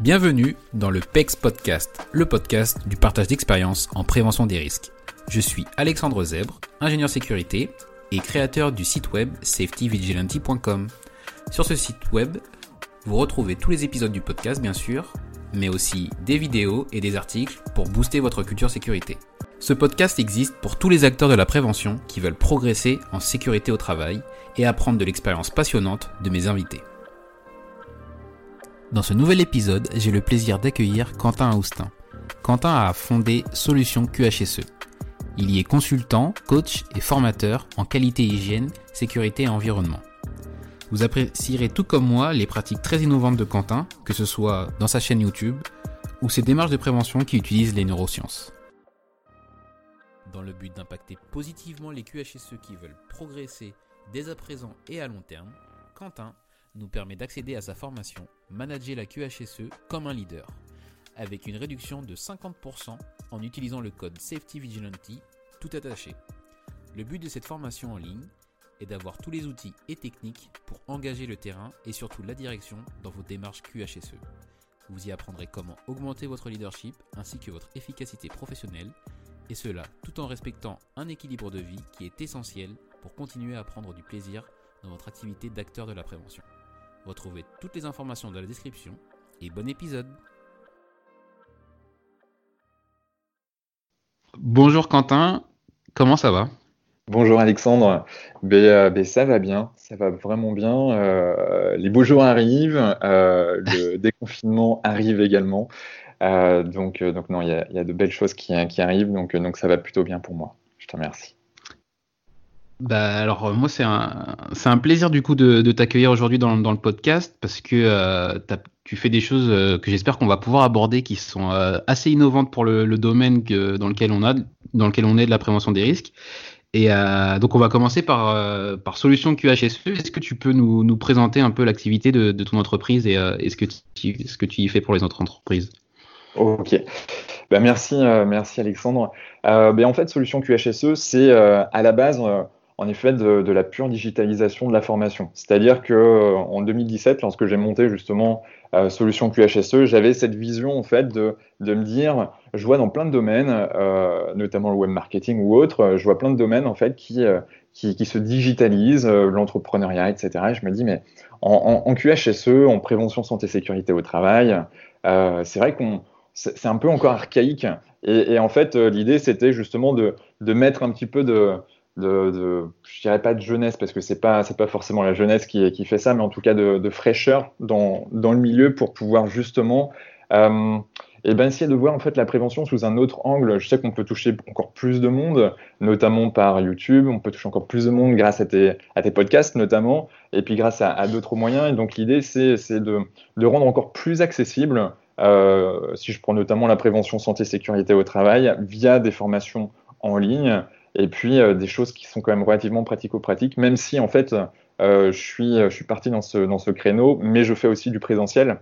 Bienvenue dans le PEX Podcast, le podcast du partage d'expérience en prévention des risques. Je suis Alexandre Zèbre, ingénieur sécurité et créateur du site web safetyvigilante.com. Sur ce site web, vous retrouvez tous les épisodes du podcast bien sûr, mais aussi des vidéos et des articles pour booster votre culture sécurité. Ce podcast existe pour tous les acteurs de la prévention qui veulent progresser en sécurité au travail et apprendre de l'expérience passionnante de mes invités. Dans ce nouvel épisode, j'ai le plaisir d'accueillir Quentin Austin. Quentin a fondé Solutions QHSE. Il y est consultant, coach et formateur en qualité hygiène, sécurité et environnement. Vous apprécierez tout comme moi les pratiques très innovantes de Quentin, que ce soit dans sa chaîne YouTube ou ses démarches de prévention qui utilisent les neurosciences. Dans le but d'impacter positivement les QHSE qui veulent progresser dès à présent et à long terme, Quentin nous permet d'accéder à sa formation Manager la QHSE comme un leader, avec une réduction de 50% en utilisant le code Safety tout attaché. Le but de cette formation en ligne est d'avoir tous les outils et techniques pour engager le terrain et surtout la direction dans vos démarches QHSE. Vous y apprendrez comment augmenter votre leadership ainsi que votre efficacité professionnelle, et cela tout en respectant un équilibre de vie qui est essentiel pour continuer à prendre du plaisir dans votre activité d'acteur de la prévention. Retrouvez toutes les informations dans la description et bon épisode Bonjour Quentin, comment ça va? Bonjour Alexandre, ben, euh, ben, ça va bien, ça va vraiment bien. Euh, les beaux jours arrivent, euh, le déconfinement arrive également. donc, donc non, il y, a de belles choses qui, qui arrivent, donc, donc ça va plutôt bien pour moi. Je te remercie. Bah alors euh, moi c'est un c'est un plaisir du coup de, de t'accueillir aujourd'hui dans, dans, le podcast parce que euh, tu fais des choses euh, que j'espère qu'on va pouvoir aborder qui sont assez innovantes pour le, le domaine que, dans lequel on a dans lequel on est de la prévention des risques et donc on va commencer par par solution QHSE est-ce que tu peux nous, nous présenter un peu l'activité de, de, ton entreprise et, et ce que tu, ce que tu y fais pour les autres entreprises? Ok. Bah merci, merci Alexandre. Ben en fait, Solution QHSE, c'est à la base, en effet de, la pure digitalisation de la formation. C'est-à-dire que euh, en 2017, lorsque j'ai monté justement euh, Solution QHSE, j'avais cette vision en fait de, de, me dire, je vois dans plein de domaines, euh, notamment le web marketing ou autre, je vois plein de domaines en fait qui, qui, qui, se digitalisent, l'entrepreneuriat, etc. Et je me dis, mais en, en, QHSE, en prévention santé sécurité au travail, c'est vrai qu'on c'est un peu encore archaïque. Et, et en fait, l'idée, c'était justement de, de mettre un petit peu de, de, de, je dirais pas de jeunesse parce que c'est pas c'est pas forcément la jeunesse qui, qui fait ça, mais en tout cas de, fraîcheur dans, dans, le milieu pour pouvoir justement euh, et ben essayer de voir en fait la prévention sous un autre angle. Je sais qu'on peut toucher encore plus de monde, notamment par YouTube. On peut toucher encore plus de monde grâce à tes, à tes podcasts notamment, et puis grâce à, à d'autres moyens. Et donc l'idée c'est de, de rendre encore plus accessible. Euh, si je prends notamment la prévention santé sécurité au travail via des formations en ligne et puis euh, des choses qui sont quand même relativement pratico-pratiques, même si en fait euh, je, suis, je suis parti dans ce, dans ce créneau, mais je fais aussi du présentiel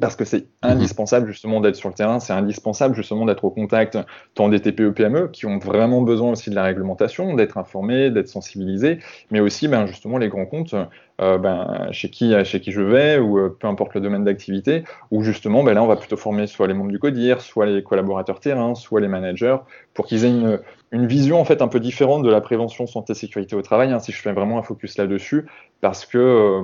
parce que c'est mhm. indispensable justement d'être sur le terrain, c'est indispensable justement d'être au contact tant des TPE PME qui ont vraiment besoin aussi de la réglementation, d'être informés, d'être sensibilisés, mais aussi ben, justement les grands comptes euh, ben, chez, qui, chez qui je vais ou euh, peu importe le domaine d'activité, où justement ben, là on va plutôt former soit les membres du CODIR, soit les collaborateurs terrain, soit les managers pour qu'ils aient une, une vision en fait un peu différente de la prévention santé sécurité au travail, hein, si je fais vraiment un focus là-dessus, parce que euh,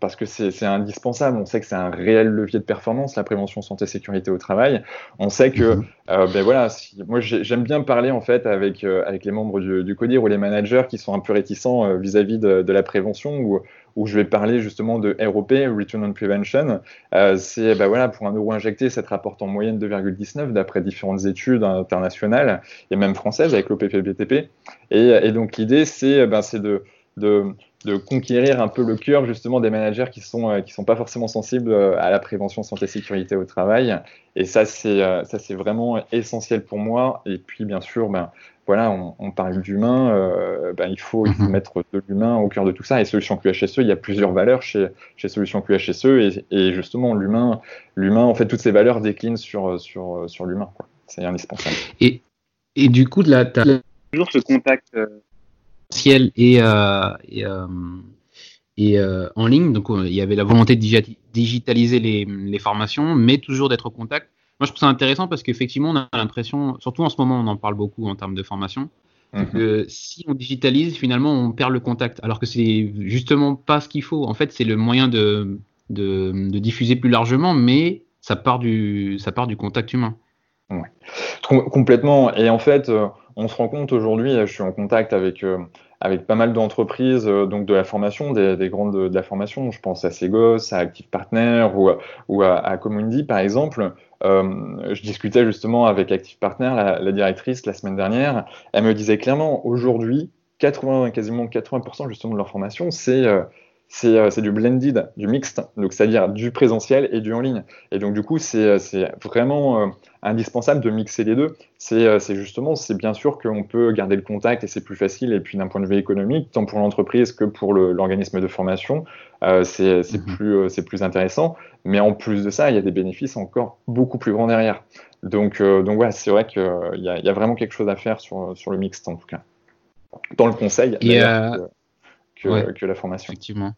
parce que c'est indispensable. On sait que c'est un réel levier de performance la prévention santé sécurité au travail. On sait que mhm. euh, ben voilà, si, moi j'aime bien parler en fait avec euh, avec les membres du, du, CODIR ou les managers qui sont un peu réticents vis-à-vis de, de, la prévention ou où je vais parler justement de ROP, Return on Prevention. Euh, c'est bah voilà, pour un euro injecté, ça te rapporte en moyenne 2,19 d'après différentes études internationales et même françaises avec l'OPPBTP. Et, et donc l'idée, c'est bah, de, de, de, conquérir un peu le cœur justement des managers qui sont euh, qui sont pas forcément sensibles euh, à la prévention santé sécurité au travail. Et ça, c'est vraiment essentiel pour moi. Et puis bien sûr, ben voilà, on, parle d'humain, euh, ben, il, faut, il faut mhm. mettre de l'humain au cœur de tout ça. Et Solution QHSE, il y a plusieurs valeurs chez, chez Solution QHSE. Et, et justement, l'humain, l'humain, en fait, toutes ces valeurs déclinent sur, sur, sur l'humain. C'est indispensable. Et, et du coup, là, tu as toujours ce contact euh, ciel et, euh, et, euh, et en ligne. Donc, il y avait la volonté de digitaliser les, les formations, mais toujours d'être au contact. Moi, je trouve ça intéressant parce qu'effectivement, on a l'impression, surtout en ce moment, on en parle beaucoup en termes de formation, mhm. que si on digitalise, finalement, on perd le contact. Alors que c'est justement pas ce qu'il faut. En fait, c'est le moyen de, de, diffuser plus largement, mais ça part du, ça part du contact humain. Ouais. Complètement. Et en fait, euh, on se rend compte aujourd'hui, je suis en contact avec, euh, avec pas mal d'entreprises euh, donc de la formation, des, grandes de, la formation. Je pense à Segos, à Active Partner ou, à, Community, par exemple. Euh, je discutais justement avec Active Partner, la, directrice, la semaine dernière. Elle me disait clairement, aujourd'hui, 80, quasiment 80% justement de leur formation, c'est c'est du blended, du mixte, donc c'est-à-dire du présentiel et du en ligne. Et donc du coup, c'est euh, vraiment euh, indispensable de mixer les deux. C'est justement, c'est bien sûr qu'on peut garder le contact et c'est plus facile. Et puis d'un point de vue économique, tant pour l'entreprise que pour l'organisme de formation, c'est mhm. plus, plus intéressant. Mais en plus de ça, il y a des bénéfices encore beaucoup plus grands derrière. Donc, donc ouais, c'est vrai qu'il y, y, a vraiment quelque chose à faire sur, sur le mixte en tout cas. Dans le conseil, que, que, la formation. Effectivement.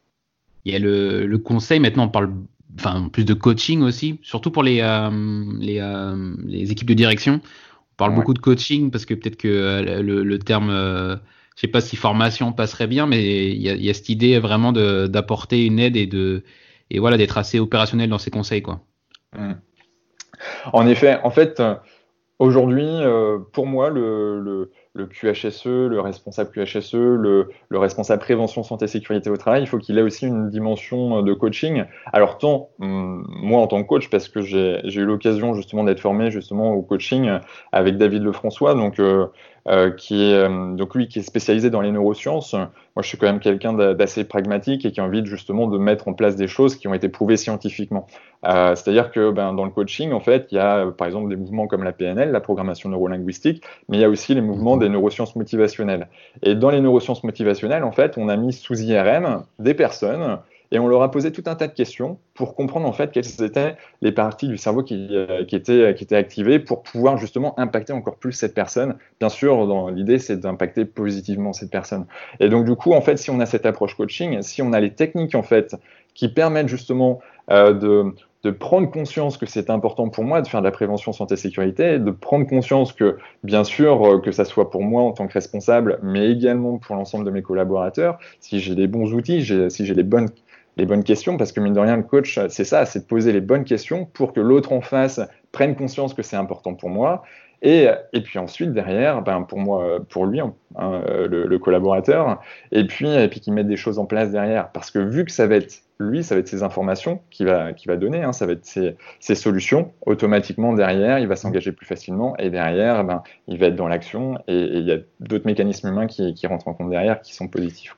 Il y a le, conseil, maintenant on parle enfin, plus de coaching aussi, surtout pour les, euh, euh, les, équipes de direction. On parle beaucoup de coaching parce que peut-être que euh, le, terme, je ne sais pas si formation passerait bien, mais il y a, cette idée vraiment d'apporter une aide et, de, et voilà, d'être assez opérationnel dans ces conseils. Quoi. Mmh. En effet, en fait, aujourd'hui, pour moi, le le QHSE, le responsable QHSE, le, responsable prévention santé sécurité au travail, il faut qu'il ait aussi une dimension de coaching. Alors tant hum, moi en tant que coach, parce que j'ai eu l'occasion justement d'être formé justement au coaching avec David Lefrançois, donc euh, euh, qui est euh, donc lui qui est spécialisé dans les neurosciences. Moi, je suis quand même quelqu'un d'assez pragmatique et qui a envie justement de mettre en place des choses qui ont été prouvées scientifiquement. Euh, C'est-à-dire que ben, dans le coaching, en fait, il y a par exemple des mouvements comme la PNL, la programmation neurolinguistique, mais il y a aussi les mouvements des neurosciences motivationnelles. Et dans les neurosciences motivationnelles, en fait, on a mis sous IRM des personnes et on leur a posé tout un tas de questions pour comprendre en fait quelles étaient les parties du cerveau qui, euh, étaient, qui étaient activées pour pouvoir justement impacter encore plus cette personne. Bien sûr, l'idée c'est d'impacter positivement cette personne. Et donc du coup, en fait, si on a cette approche coaching, si on a les techniques en fait qui permettent justement euh, de, de prendre conscience que c'est important pour moi de faire de la prévention santé-sécurité, de prendre conscience que, bien sûr, euh, que ça soit pour moi en tant que responsable, mais également pour l'ensemble de mes collaborateurs, si j'ai les bons outils, si j'ai les bonnes les bonnes questions, parce que mine de rien, le coach, c'est ça, c'est de poser les bonnes questions pour que l'autre en face prenne conscience que c'est important pour moi. Et, et, puis ensuite, derrière, ben pour moi, pour lui, hein, le, collaborateur, et puis, et puis qu'il mette des choses en place derrière. Parce que vu que ça va être lui, ça va être ses informations qu'il va, va donner, hein, ça va être ses, ses, solutions, automatiquement derrière, il va s'engager plus facilement, et derrière, ben, il va être dans l'action, et, il y a d'autres mécanismes humains qui, qui rentrent en compte derrière qui sont positifs.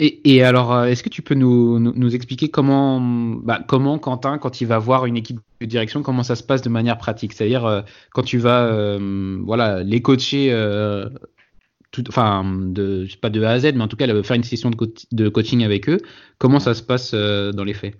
Et, alors, euh, est-ce que tu peux nous, nous, expliquer comment, bah, comment Quentin, quand il va voir une équipe de direction, comment ça se passe de manière pratique? C'est-à-dire, euh, quand tu vas euh, voilà, les coacher, tout, enfin, de, pas de A à Z, mais en tout cas, faire une session de, de coaching avec eux, comment ça se passe dans les faits?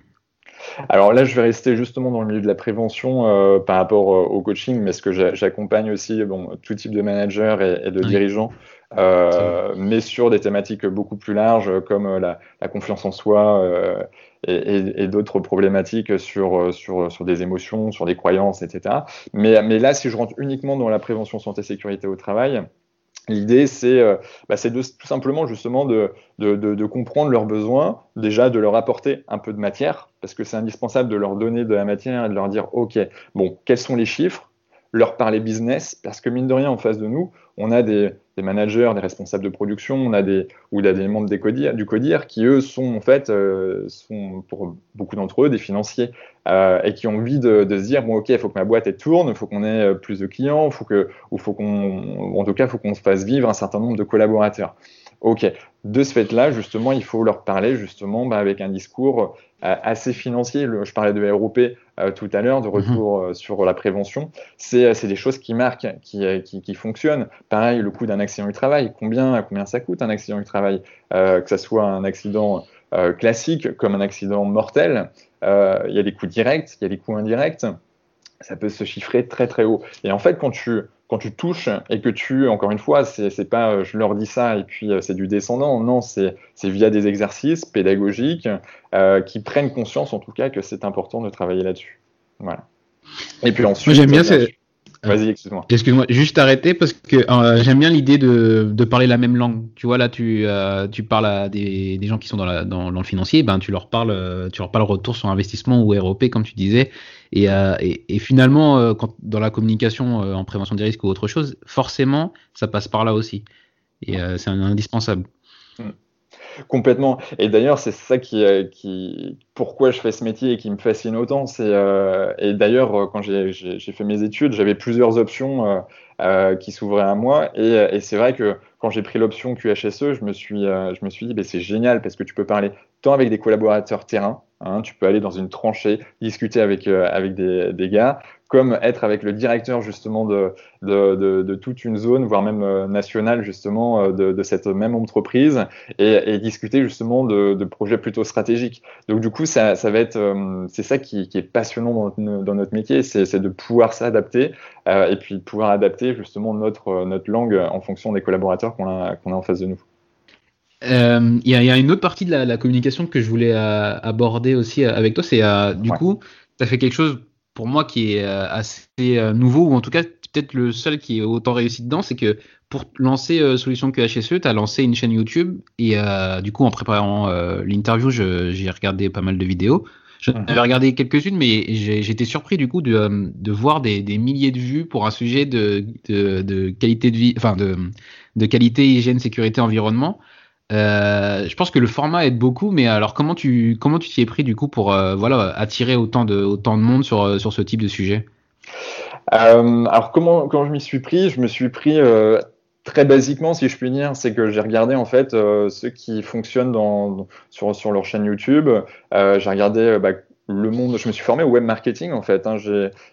Alors là, je vais rester justement dans le milieu de la prévention par rapport au coaching, mais ce que j'accompagne aussi bon, tout type de managers et, de dirigeants euh, mais sur des thématiques beaucoup plus larges comme euh, la, confiance en soi euh, et, d'autres problématiques sur, sur, sur, des émotions, sur des croyances, etc. Mais, mais là, si je rentre uniquement dans la prévention santé-sécurité au travail, L'idée, c'est euh, bah, tout simplement justement de, de, comprendre leurs besoins, déjà de leur apporter un peu de matière, parce que c'est indispensable de leur donner de la matière et de leur dire, OK, bon, quels sont les chiffres, leur parler business, parce que mine de rien, en face de nous, on a des, des managers, des responsables de production, on a des, ou a des membres des codir, du CODIR qui, eux, sont en fait, euh, sont pour beaucoup d'entre eux des financiers euh, et qui ont envie de, se dire bon, ok, il faut que ma boîte tourne, il faut qu'on ait euh, plus de clients, faut que, ou faut qu'on, en tout cas, il faut qu'on fasse vivre un certain nombre de collaborateurs. Ok, de ce fait-là, justement, il faut leur parler justement bah, avec un discours euh, assez financier. je parlais de ROP euh, tout à l'heure, de mhm. retour euh, sur la prévention. C'est des choses qui marquent, qui, qui, fonctionnent. Pareil, le coût d'un accident du travail. Combien, combien ça coûte un accident du travail? Que ce soit un accident classique comme un accident mortel, il y a des coûts directs, il y a des coûts indirects. Ça peut se chiffrer très très haut. Et en fait, quand tu quand tu touches et que tu, encore une fois, c'est pas euh, je leur dis ça et puis euh, c'est du descendant, non, c'est via des exercices pédagogiques euh, qui prennent conscience en tout cas que c'est important de travailler là-dessus. Voilà. Et puis ensuite. J'aime bien, Vas-y, excuse-moi. Excuse-moi, juste arrêter parce que j'aime bien l'idée de, de, parler la même langue. Tu vois, là, tu, tu parles à des, des, gens qui sont dans, la, dans, dans, le financier, ben, tu leur parles, tu leur parles retour sur investissement ou ROP, comme tu disais, euh, et, finalement, euh, dans la communication euh, en prévention des risques ou autre chose, forcément, ça passe par là aussi. Et c'est indispensable. Hmm. Complètement. Et d'ailleurs, c'est ça qui, pourquoi je fais ce métier et qui me fascine autant. C'est et d'ailleurs, quand j'ai fait mes études, j'avais plusieurs options qui s'ouvraient à moi. Et, et c'est vrai que quand j'ai pris l'option QHSE, je me suis, je me suis dit, bah, c'est génial parce que tu peux parler tant avec des collaborateurs terrain, Hein, tu peux aller dans une tranchée, discuter avec, euh, avec des, gars, comme être avec le directeur justement de, de, toute une zone, voire même euh, nationale justement euh, de, cette même entreprise, et, discuter justement de, projets plutôt stratégiques. Donc du coup, ça, ça va être, c'est ça qui, est passionnant dans, notre métier, c'est de pouvoir s'adapter et puis pouvoir adapter justement notre, notre langue en fonction des collaborateurs qu'on a, qu'on a en face de nous. Euh, il y, y, a une autre partie de la, la, communication que je voulais euh, aborder aussi euh, avec toi. C'est du coup, tu as fait quelque chose pour moi qui est assez nouveau, ou en tout cas peut-être le seul qui est autant réussi dedans. C'est que pour lancer Solution QHSE, tu as lancé une chaîne YouTube. Et du coup, en préparant l'interview, j'ai regardé pas mal de vidéos. J'en avais regardé quelques-unes, mais j'étais surpris du coup de, de voir des, des, milliers de vues pour un sujet de, de, de qualité de vie, enfin de, de qualité, hygiène, sécurité, environnement. Euh, je pense que le format aide beaucoup, mais alors comment tu comment tu t'y es pris du coup pour euh, voilà attirer autant de autant de monde sur euh, sur ce type de sujet? Alors comment quand je m'y suis pris, je me suis pris très basiquement, si je puis dire, c'est que j'ai regardé en fait ceux qui fonctionnent sur, sur leur chaîne YouTube. j'ai regardé bah, le monde, je me suis formé au web marketing en fait. Hein.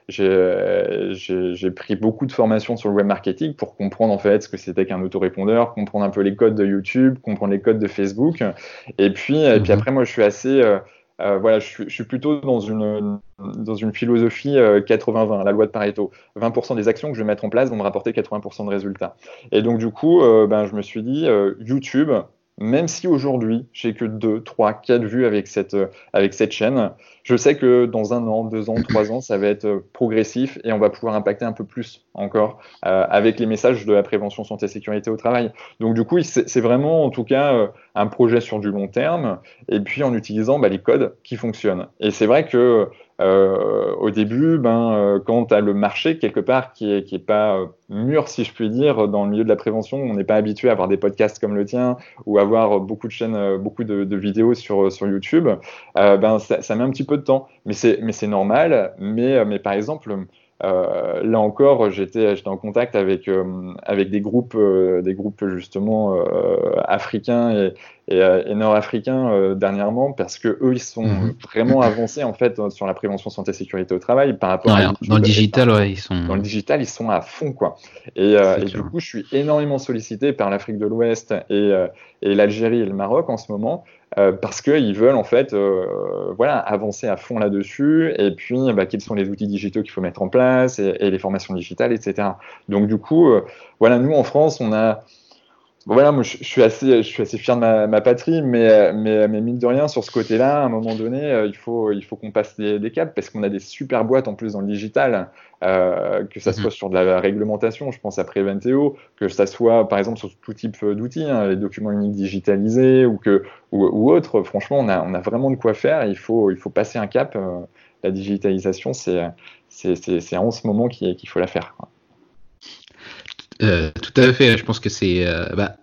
J'ai pris beaucoup de formations sur le web marketing pour comprendre en fait ce que c'était qu'un autorépondeur, comprendre un peu les codes de YouTube, comprendre les codes de Facebook. Et puis, et puis mhm. après, moi, je suis assez, euh, euh, voilà, je suis, je suis, plutôt dans une, dans une philosophie 80-20, euh, la loi de Pareto. 20% des actions que je vais mettre en place vont me rapporter 80% de résultats. Et donc, du coup, ben, je me suis dit, YouTube, même si aujourd'hui j'ai que 2, 3, 4 vues avec cette, euh, avec cette chaîne, je sais que dans un an, deux ans, trois ans, ça va être euh, progressif et on va pouvoir impacter un peu plus encore euh, avec les messages de la prévention santé sécurité au travail. Donc du coup, c'est vraiment en tout cas un projet sur du long terme et puis en utilisant bah, les codes qui fonctionnent. Et c'est vrai que euh, au début, ben, euh, quand tu as le marché quelque part qui est, qui est pas euh, mûr, si je puis dire, dans le milieu de la prévention, on n'est pas habitué à avoir des podcasts comme le tien ou avoir beaucoup de chaînes, beaucoup de, de vidéos sur, sur YouTube, ben, ça, ça, met un petit peu de temps. Mais c'est normal. Mais, mais par exemple, euh, là encore, j'étais en contact avec, euh, avec des groupes, euh, des groupes justement africains et, et, nord-africains dernièrement parce que eux, ils sont mhm. vraiment avancés en fait sur la prévention santé sécurité au travail par rapport à dans le digital, ouais, ils sont dans le digital, ils sont à fond quoi. Et, et du coup, je suis énormément sollicité par l'Afrique de l'Ouest et, et l'Algérie et le Maroc en ce moment euh, parce qu'ils veulent en fait euh, voilà, avancer à fond là-dessus et puis bah, quels sont les outils digitaux qu'il faut mettre en place et, et, les formations digitales, etc. Donc du coup, euh, voilà, nous en France, on a voilà, moi je, suis assez, je suis assez fier de ma, ma patrie, mais, mais, mais, mine de rien, sur ce côté-là, à un moment donné, euh, il faut, il faut qu'on passe des, des caps parce qu'on a des super boîtes en plus dans le digital, euh, que ça mhm. soit sur de la réglementation, je pense à Preventeo, que ça soit par exemple sur tout type d'outils, hein, les documents uniques digitalisés ou, que, ou, ou autres. Franchement, on a, on a vraiment de quoi faire. Il faut, il faut passer un cap. Euh, la digitalisation, c'est en ce moment qu'il faut la faire. Quoi. Tout à fait. Je pense que c'est. Bah,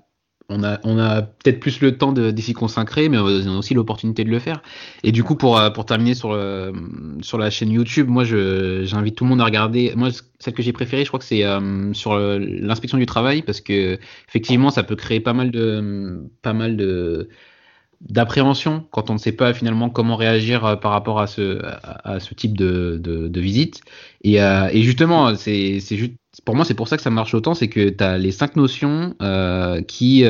on a, on a peut-être plus le temps d'y consacrer, mais on a aussi l'opportunité de le faire. Et du coup, pour, pour terminer sur, le, sur la chaîne YouTube, moi, j'invite tout le monde à regarder. Moi, celle que j'ai préférée, je crois que c'est sur l'inspection du travail, parce que effectivement, ça peut créer pas mal de, pas mal de d'appréhension quand on ne sait pas finalement comment réagir euh, par rapport à ce, à, ce type de, de, visite. Et, euh, et justement, c'est juste pour moi, c'est pour ça que ça marche autant, c'est que tu as les cinq notions euh, qui,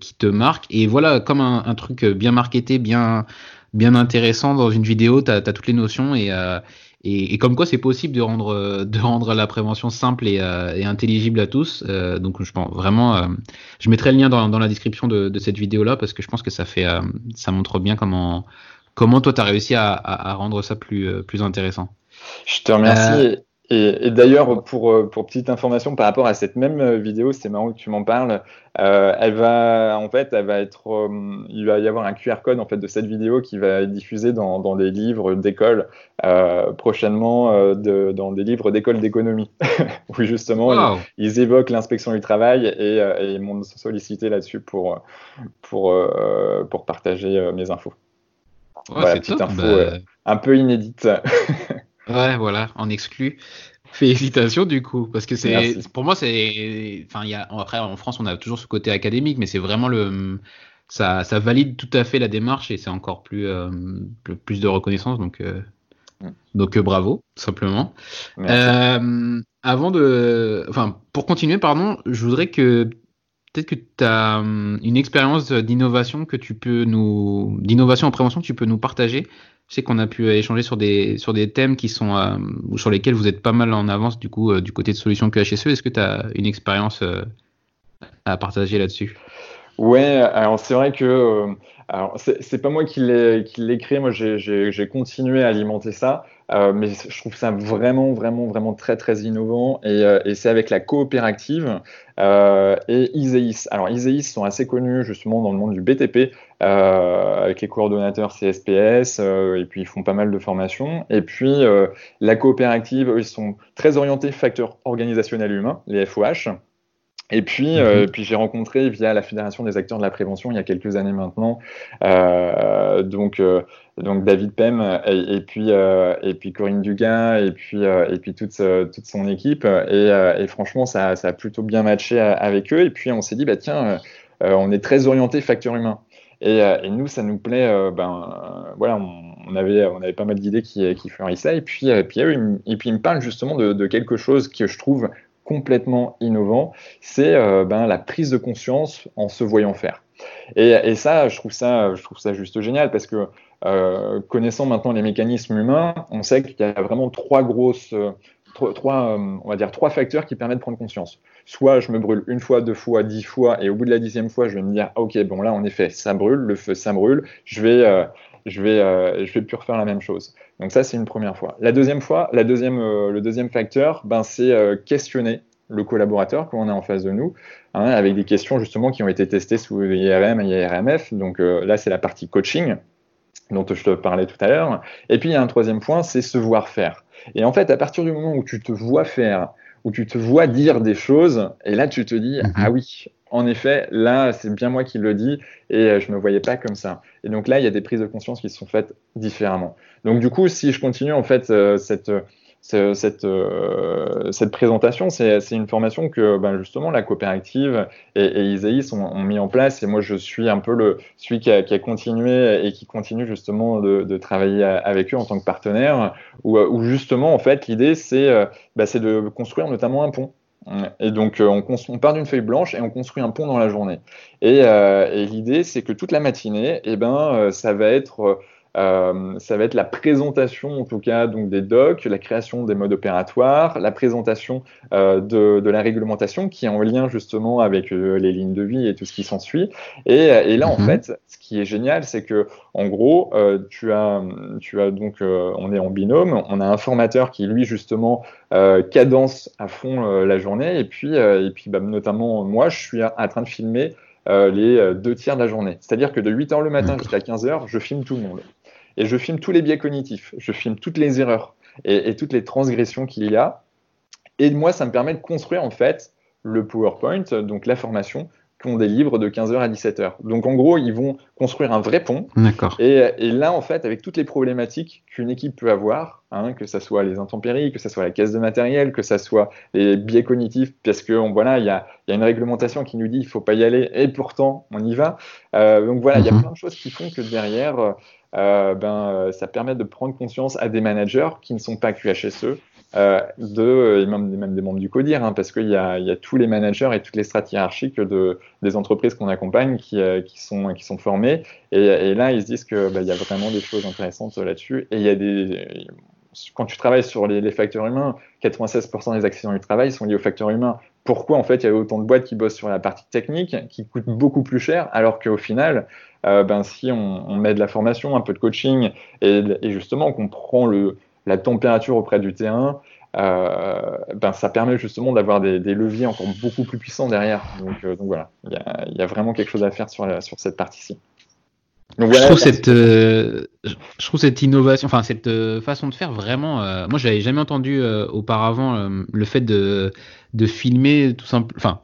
qui te marquent. Et voilà, comme un, un, truc bien marketé, bien, bien intéressant dans une vidéo, tu as, toutes les notions et, et, et, comme quoi c'est possible de rendre, euh, de rendre la prévention simple et, euh, et intelligible à tous. Euh, donc je pense vraiment, euh, je mettrai le lien dans, dans la description de, de cette vidéo là parce que je pense que ça fait, euh, ça montre bien comment, comment toi tu as réussi à, à, à, rendre ça plus, plus intéressant. Je te remercie. Et, et d'ailleurs, pour, euh, pour petite information par rapport à cette même euh, vidéo, c'est marrant que tu m'en parles. Euh, elle va, en fait, elle va être, euh, il va y avoir un QR code en fait de cette vidéo qui va être diffusé dans, dans des livres d'école euh, prochainement, de, dans des livres d'école d'économie, où justement wow. ils, ils, évoquent l'inspection du travail et, et ils m'ont sollicité là-dessus pour pour pour partager mes infos. Ouais, voilà, petite top, info bah... un peu inédite. Ouais, voilà, en exclu. Félicitations du coup, parce que c'est pour moi c'est, enfin il y a après en France on a toujours ce côté académique, mais c'est vraiment le ça, ça valide tout à fait la démarche et c'est encore plus euh, plus de reconnaissance donc euh, mm. donc euh, bravo simplement. Euh, avant de, enfin pour continuer pardon, je voudrais que peut-être que tu as une expérience d'innovation que tu peux nous d'innovation en prévention que tu peux nous partager. Je sais qu'on a pu échanger sur des, sur des thèmes qui sont, euh, sur lesquels vous êtes pas mal en avance du coup euh, du côté de solutions QHSE. Est-ce que tu as une expérience euh, à partager là-dessus? Ouais, alors c'est vrai que euh, alors c'est pas moi qui l'ai créé, moi j'ai continué à alimenter ça, euh, mais je trouve ça vraiment vraiment vraiment très très innovant et, euh, c'est avec la coopérative euh, et Iseis. Alors Iseis sont assez connus justement dans le monde du BTP avec les coordonnateurs CSPS et puis ils font pas mal de formations et puis la coopérative eux, ils sont très orientés facteurs organisationnels humains, les FOH. Et puis, euh, puis j'ai rencontré via la Fédération des acteurs de la prévention il y a quelques années maintenant, euh, donc, euh, donc David Pem et, et puis, et puis Corinne Dugas et puis, et puis toute, toute son équipe. Et, et franchement, ça, ça, a plutôt bien matché avec eux. Et puis on s'est dit, bah, tiens, on est très orienté facteur humain. Et, et, nous, ça nous plaît. ben, voilà, on, avait, on avait pas mal d'idées qui, qui fleurissaient. Et puis, et puis, et puis, ils me parlent justement de, de quelque chose que je trouve complètement innovant, c'est euh, ben, la prise de conscience en se voyant faire. Et, ça, je trouve ça, je trouve ça juste génial parce que euh, connaissant maintenant les mécanismes humains, on sait qu'il y a vraiment trois grosses, euh, trois, on va dire trois facteurs qui permettent de prendre conscience. Soit je me brûle une fois, deux fois, dix fois, et au bout de la dixième fois, je vais me dire, ok, bon là, en effet, ça brûle, le feu, ça brûle, je vais, je vais, euh, je vais plus refaire la même chose. Donc ça, c'est une première fois. La deuxième fois, la deuxième, euh, le deuxième facteur, ben, c'est euh, questionner le collaborateur qu'on a en face de nous, hein, avec des questions justement qui ont été testées sous IRM et IRMF. Donc euh, là, c'est la partie coaching dont je te parlais tout à l'heure. Et puis il y a un troisième point, c'est se voir faire. Et en fait, à partir du moment où tu te vois faire, où tu te vois dire des choses, et là tu te dis, -hmm. ah oui, en effet, là, c'est bien moi qui le dis et je ne me voyais pas comme ça. Et donc là, il y a des prises de conscience qui se sont faites différemment. Donc du coup, si je continue en fait euh, cette, cette, euh, cette présentation, c'est une formation que ben, justement la coopérative et, et Isaïs ont, mis en place et moi je suis un peu celui qui a, continué et qui continue justement de, travailler avec eux en tant que partenaire où, justement en fait l'idée c'est ben, de construire notamment un pont et donc, euh, on, part d'une feuille blanche et on construit un pont dans la journée. Et, euh, l'idée, c'est que toute la matinée, eh ben, euh, ça va être euh, ça va être la présentation, en tout cas, donc des docs, la création des modes opératoires, la présentation euh, de, de, la réglementation qui est en lien justement avec euh, les lignes de vie et tout ce qui s'ensuit. Et, et, là, mm -hmm. en mhm. fait, ce qui est génial, c'est que en gros, euh, tu as, tu as donc, euh, on est en binôme, on a un formateur qui lui justement cadence à fond la journée, et puis, et puis bah, notamment moi, je suis en train de filmer. les deux tiers de la journée. C'est-à-dire que de 8h le matin jusqu'à 15h, je filme tout le monde et je filme tous les biais cognitifs, je filme toutes les erreurs et, toutes les transgressions qu'il y a. Et moi, ça me permet de construire en fait le PowerPoint, donc la formation, qu'on délivre de 15h à 17h. Donc en gros, ils vont construire un vrai pont. D'accord. Et, et, là, en fait, avec toutes les problématiques qu'une équipe peut avoir, hein, que ce soit les intempéries, que ce soit la caisse de matériel, que ce soit les biais cognitifs, parce que voilà, il y a, y a, une réglementation qui nous dit il faut pas y aller, et pourtant on y va. Euh, donc voilà, il y a mhm. plein de choses qui font que derrière, euh, ben, ça permet de prendre conscience à des managers qui ne sont pas QHSE, euh, de, et même, des membres du CODIR, hein, parce qu'il y, y, a tous les managers et toutes les strates hiérarchiques de, des entreprises qu'on accompagne qui, euh, sont, qui sont formées. Et, là, ils se disent qu'il bah, y a vraiment des choses intéressantes là-dessus. Et il y a des. Quand tu travailles sur les, facteurs humains, 96% des accidents du travail sont liés aux facteurs humains. Pourquoi en fait il y a autant de boîtes qui bossent sur la partie technique, qui coûtent beaucoup plus cher, alors qu'au final, euh, ben, si on, met de la formation, un peu de coaching, et justement qu'on prend le, la température auprès du terrain, euh, ben, ça permet justement d'avoir des, des, leviers encore beaucoup plus puissants derrière. Donc, euh, donc voilà, il y, y a, vraiment quelque chose à faire sur, la, sur cette partie-ci. Donc, voilà, je, trouve cette, euh, je trouve cette innovation, enfin cette euh, façon de faire vraiment. Moi, j'avais jamais entendu auparavant le fait de, de filmer tout simple, enfin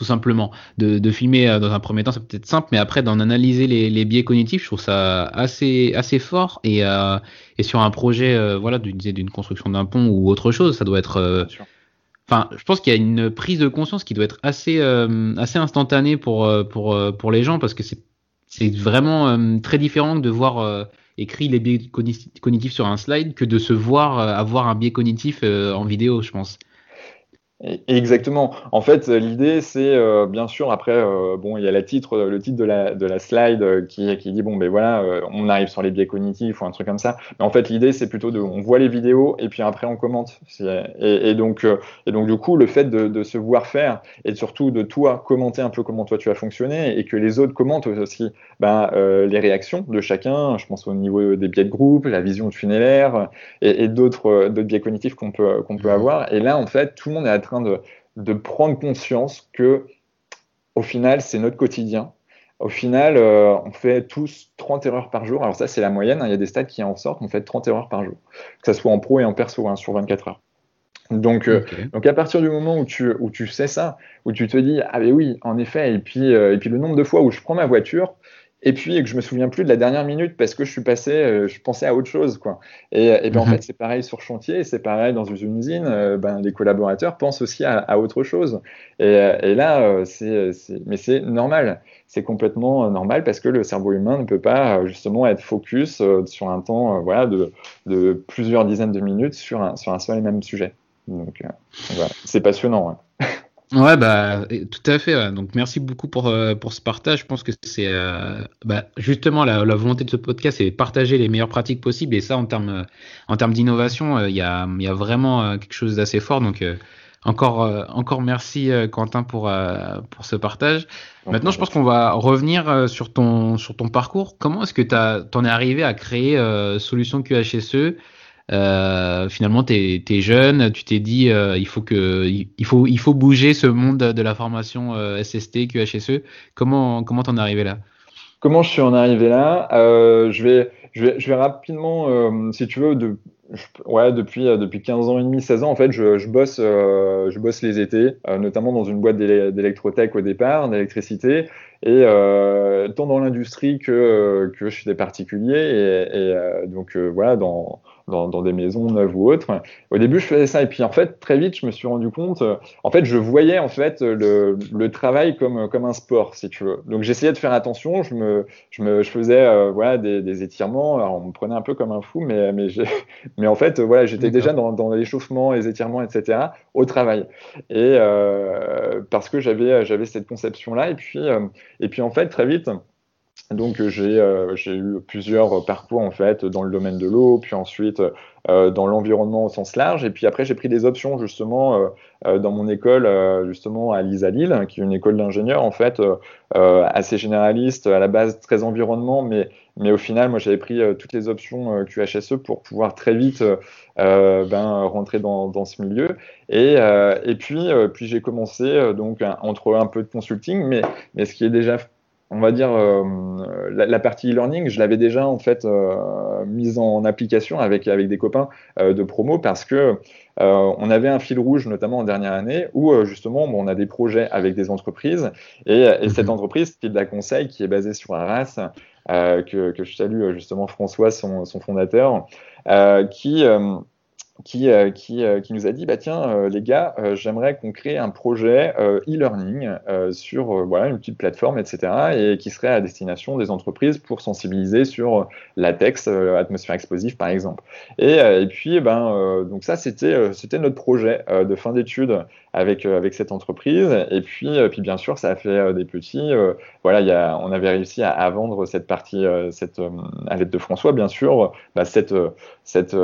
tout simplement. De, de filmer euh, dans un premier temps, c'est peut-être simple, mais après d'en analyser les, les, biais cognitifs, je trouve ça assez, assez fort. Et, euh, et sur un projet, euh, voilà, d'une construction d'un pont ou autre chose, ça doit être. Enfin, je pense qu'il y a une prise de conscience qui doit être assez, assez instantanée pour, pour, pour les gens parce que c'est vraiment très différent de voir écrit les biais cognitifs sur un slide que de se voir avoir un biais cognitif en vidéo, je pense. Exactement. En fait, l'idée, c'est euh, bien sûr après, euh, bon, il y a la titre, le titre de la, de la slide euh, qui, qui dit bon, ben voilà, on arrive sur les biais cognitifs ou un truc comme ça. Mais en fait, l'idée, c'est plutôt de, on voit les vidéos et puis après on commente. Et, et donc, et donc du coup, le fait de, de, se voir faire et surtout de toi commenter un peu comment toi tu as fonctionné et que les autres commentent aussi ben, les réactions de chacun. Je pense au niveau des biais de groupe, la vision tunnelaire et, et d'autres biais cognitifs qu'on peut qu'on peut mmh. avoir. Et là, en fait, tout le monde est à train de, de prendre conscience que, au final, c'est notre quotidien. Au final, euh, on fait tous 30 erreurs par jour. Alors ça, c'est la moyenne. Hein. Il y a des stats qui en sortent. On fait 30 erreurs par jour, que ce soit en pro et en perso, hein, sur 24 heures. Donc, euh, donc à partir du moment où tu, où tu sais ça, où tu te dis ah ben oui, en effet, et puis, euh, et puis le nombre de fois où je prends ma voiture, et puis que je me souviens plus de la dernière minute parce que je suis passé, euh, je pensais à autre chose, quoi. Et, et ben, en mhm. fait, c'est pareil sur chantier, c'est pareil dans une usine. Euh, ben, les collaborateurs pensent aussi à, à autre chose. Et, euh, et là, c'est, mais c'est normal. C'est complètement normal parce que le cerveau humain ne peut pas justement être focus sur un temps, voilà, de, de, plusieurs dizaines de minutes sur un, sur un seul et même sujet. Donc, voilà. c'est passionnant. Hein. Ouais, bah, tout à fait. Ouais. Donc, merci beaucoup pour, euh, pour ce partage. Je pense que c'est euh, bah, justement la, la, volonté de ce podcast, c'est partager les meilleures pratiques possibles. Et ça, en termes en termes d'innovation, il euh, y, a, y a vraiment euh, quelque chose d'assez fort. Donc, euh, encore, encore merci, Quentin, pour, pour ce partage. Maintenant, je pense qu'on va revenir sur ton, sur ton parcours. Comment est-ce que tu en es arrivé à créer Solution QHSE euh, finalement, tu es, jeune, tu t'es dit euh, il faut que il faut il faut bouger ce monde de la formation euh, SST, QHSE. Comment comment t'en es arrivé là? Comment je suis en arrivé là? Euh, je, vais, je vais rapidement, si tu veux, ouais, depuis depuis 15 ans et demi, 16 ans, en fait, je, bosse je bosse les étés, notamment dans une boîte d'électrotech au départ, d'électricité et tant dans l'industrie que, que chez des particuliers. Et, donc voilà, dans, dans, dans, des maisons neuves ou autres. Au début, je faisais ça, et puis en fait, très vite, je me suis rendu compte. En fait, je voyais en fait le, le travail comme comme un sport, si tu veux. Donc j'essayais de faire attention. Je me je me je faisais euh, voilà des, des, étirements. Alors, on me prenait un peu comme un fou, mais mais mais en fait, voilà, j'étais déjà dans, dans l'échauffement, les étirements, etc. au travail. Et euh, parce que j'avais cette conception là, et puis et puis en fait, très vite, donc j'ai euh, eu plusieurs parcours en fait dans le domaine de l'eau, puis ensuite euh, dans l'environnement au sens large, et puis après j'ai pris des options justement euh, euh dans mon école euh, justement à l'ISA Lille, qui est une école d'ingénieurs en fait euh, assez généraliste, à la base très environnement, mais mais au final moi j'avais pris toutes les options QHSE pour pouvoir très vite ben, rentrer dans, ce milieu, et, et puis puis j'ai commencé donc entre un peu de consulting, mais mais ce qui est déjà on va dire, la, partie e-learning, je l'avais déjà en fait mise en application avec, avec des copains de promo parce que on avait un fil rouge, notamment en dernière année, où justement on a des projets avec des entreprises et, et cette mhm. entreprise, qui est de la conseil, qui est basée sur Arras, que, que, je salue justement François, son, son fondateur, qui qui, euh, euh, qui, nous a dit bah tiens euh, les gars j'aimerais qu'on crée un projet e-learning sur voilà une petite plateforme etc et qui serait à destination des entreprises pour sensibiliser sur latex atmosphère explosive par exemple. Et, et puis eh ben donc ça c'était c'était notre projet de fin d'études avec avec cette entreprise et puis puis bien sûr ça a fait des petits voilà y a, on avait réussi à, à vendre cette partie cette à l'aide de François bien sûr bah, cette cette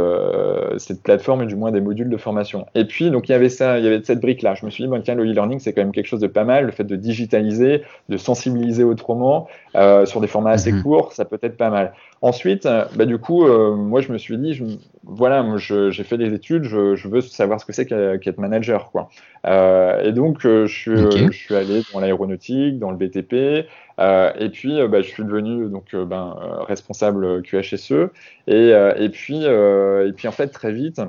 cette plateforme mais du moins des modules de formation. Et puis, donc, il y avait ça, il y avait cette brique-là. Je me suis dit, bon, tiens, le e-learning, c'est quand même quelque chose de pas mal. Le fait de digitaliser, de sensibiliser autrement euh, sur des formats assez mhm. courts, ça peut être pas mal. Ensuite, euh, bah, du coup, euh, moi, je me suis dit, je, voilà, j'ai fait des études, je, veux savoir ce que c'est qu'être manager, quoi. et donc, je suis, je, suis, allé dans l'aéronautique, dans le BTP, et puis, bah, je suis devenu donc ben, responsable QHSE, et, et puis, et puis en fait, très vite.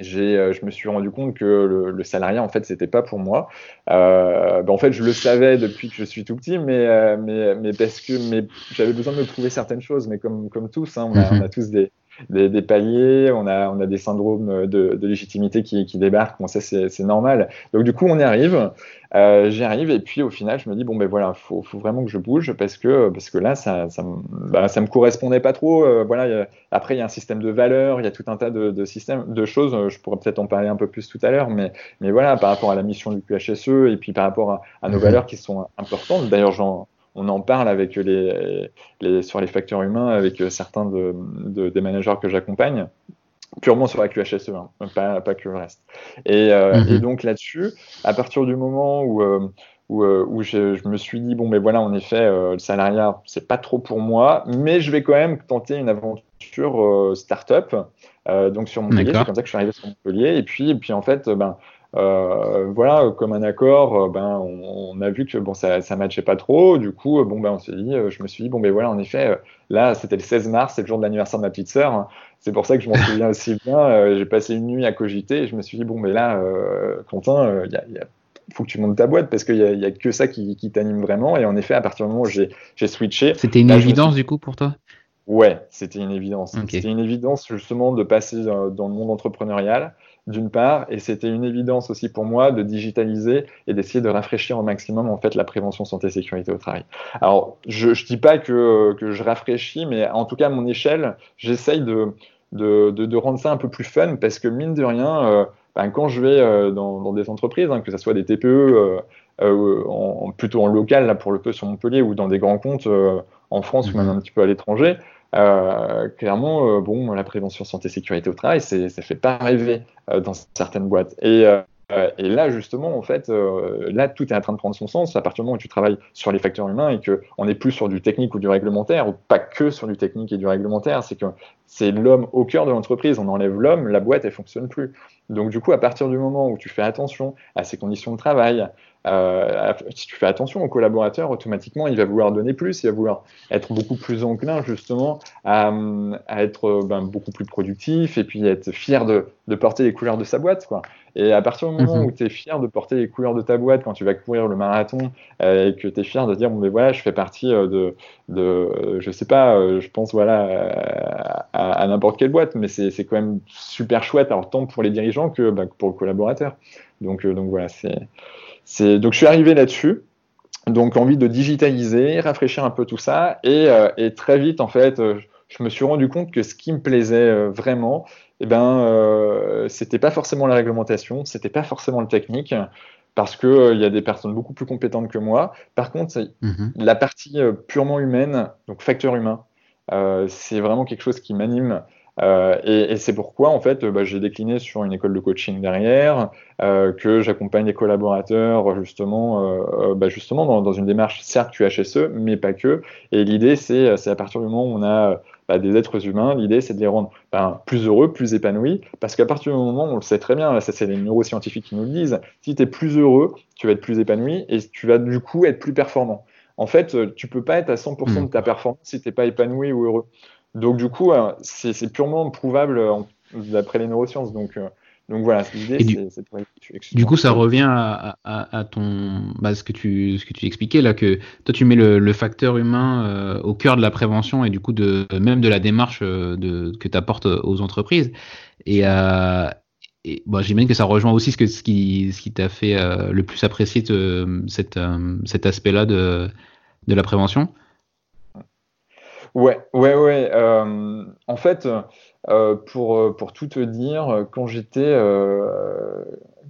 Euh, je me suis rendu compte que le, salariat, en fait, c'était pas pour moi. Euh, ben, en fait, je le savais depuis que je suis tout petit, mais, euh, mais, mais parce que mais j'avais besoin de me prouver certaines choses. Mais comme, comme tous, hein, on, a, on, a, tous des, des, paliers, on a, on a des syndromes de, légitimité qui, qui débarquent. Bon, ça, c'est normal. Donc, du coup, on y arrive. Euh, J'y arrive et puis au final, je me dis bon ben voilà, faut, faut vraiment que je bouge parce que parce que là, ça, ça, bah, ça me correspondait pas trop. Euh, voilà. après, il y a un système de valeurs, il y a tout un tas de, de systèmes, de choses. Je pourrais peut-être en parler un peu plus tout à l'heure, mais mais voilà, par rapport à la mission du QHSE et puis par rapport à, à nos mhm. valeurs qui sont importantes. D'ailleurs, j'en on en parle avec les, sur les facteurs humains avec certains de, des managers que j'accompagne purement sur la QHSE, hein, pas, pas, que le reste. Et, euh, mhm. et donc là-dessus, à partir du moment où, euh, où, euh, où je, me suis dit, bon, mais voilà, en effet, le salariat, c'est pas trop pour moi, mais je vais quand même tenter une aventure start-up. donc sur Montpellier, c'est comme ça que je suis arrivé sur Montpellier. Et puis, et puis en fait, ben, euh, voilà, comme un accord, euh, ben, on, a vu que bon, ça ne matchait pas trop. Du coup, bon, ben, on s'est dit, euh, je me suis dit, bon, ben voilà, en effet, là, c'était le 16 mars, c'est le jour de l'anniversaire de ma petite sœur. Hein. C'est pour ça que je m'en souviens aussi bien. J'ai passé une nuit à cogiter et je me suis dit, bon, mais là, Quentin, il faut que tu montes ta boîte parce qu'il n'y a, que ça qui, t'anime vraiment. Et en effet, à partir du moment où j'ai switché. C'était une évidence du coup pour toi? Ouais, c'était une évidence. C'était une évidence justement de passer dans le monde entrepreneurial d'une part, et c'était une évidence aussi pour moi de digitaliser et d'essayer de rafraîchir au maximum en fait la prévention santé sécurité au travail. Alors, je ne dis pas que, que, je rafraîchis, mais en tout cas à mon échelle, j'essaye de, de, de, rendre ça un peu plus fun parce que mine de rien, euh, ben, quand je vais euh, dans, dans, des entreprises, hein, que ce soit des TPE, euh, en, plutôt en local là pour le peu sur Montpellier ou dans des grands comptes en France ou même mhm. un petit peu à l'étranger, euh, clairement, euh, bon, la prévention santé sécurité au travail, ça fait pas rêver euh, dans certaines boîtes. Et, et, là, justement, en fait, là, tout est en train de prendre son sens à partir du moment où tu travailles sur les facteurs humains et que on n'est plus sur du technique ou du réglementaire, ou pas que sur du technique et du réglementaire. C'est que c'est l'homme au cœur de l'entreprise. On enlève l'homme, la boîte, elle fonctionne plus. Donc, du coup, à partir du moment où tu fais attention à ses conditions de travail, euh, si tu fais attention au collaborateur, automatiquement, il va vouloir donner plus, il va vouloir être beaucoup plus enclin justement à, à être ben, beaucoup plus productif et puis être fier de, de, porter les couleurs de sa boîte. Quoi. Et à partir du moment mhm. où tu es fier de porter les couleurs de ta boîte quand tu vas courir le marathon euh, et que tu es fier de dire, bon, mais voilà, je fais partie euh, de, de je sais pas, je pense voilà à, à n'importe quelle boîte, mais c'est quand même super chouette, alors tant pour les dirigeants que ben, pour le collaborateur. Donc, donc voilà, c'est donc je suis arrivé là-dessus. Donc envie de digitaliser, rafraîchir un peu tout ça, et, euh, très vite en fait, euh, je me suis rendu compte que ce qui me plaisait euh, vraiment, eh ben, c'était pas forcément la réglementation, c'était pas forcément le technique, parce que il y a des personnes beaucoup plus compétentes que moi. Par contre, mhm. la partie purement humaine, donc facteur humain, c'est vraiment quelque chose qui m'anime. Euh, et, c'est pourquoi, en fait, bah, j'ai décliné sur une école de coaching derrière, euh, que j'accompagne les collaborateurs justement, euh, bah, justement dans, dans, une démarche certes QHSE, mais pas que. Et l'idée, c'est à partir du moment où on a bah, des êtres humains, l'idée, c'est de les rendre plus heureux, plus épanouis, parce qu'à partir du moment, on le sait très bien, ça c'est les neuroscientifiques qui nous le disent, si tu es plus heureux, tu vas être plus épanoui et tu vas du coup être plus performant. en fait, tu peux pas être à 100% de hmm. ta performance si tu n'es pas épanoui ou heureux. Donc, du coup, c'est purement prouvable d'après les neurosciences. Donc, donc voilà, l'idée, c'est Du coup, ça revient à, ton, bah, ce que tu, ce que tu expliquais là, que toi, tu mets le, facteur humain euh, au cœur de la prévention et du coup de même de la démarche euh, de, que tu apportes aux entreprises. Et, euh, et bon, j'imagine que ça rejoint aussi ce, que, ce qui, ce qui t'a fait le plus apprécier cette, cet aspect-là de, de la prévention. Ouais, ouais, ouais. en fait. Euh, pour, euh, pour tout te dire, quand j'étais euh,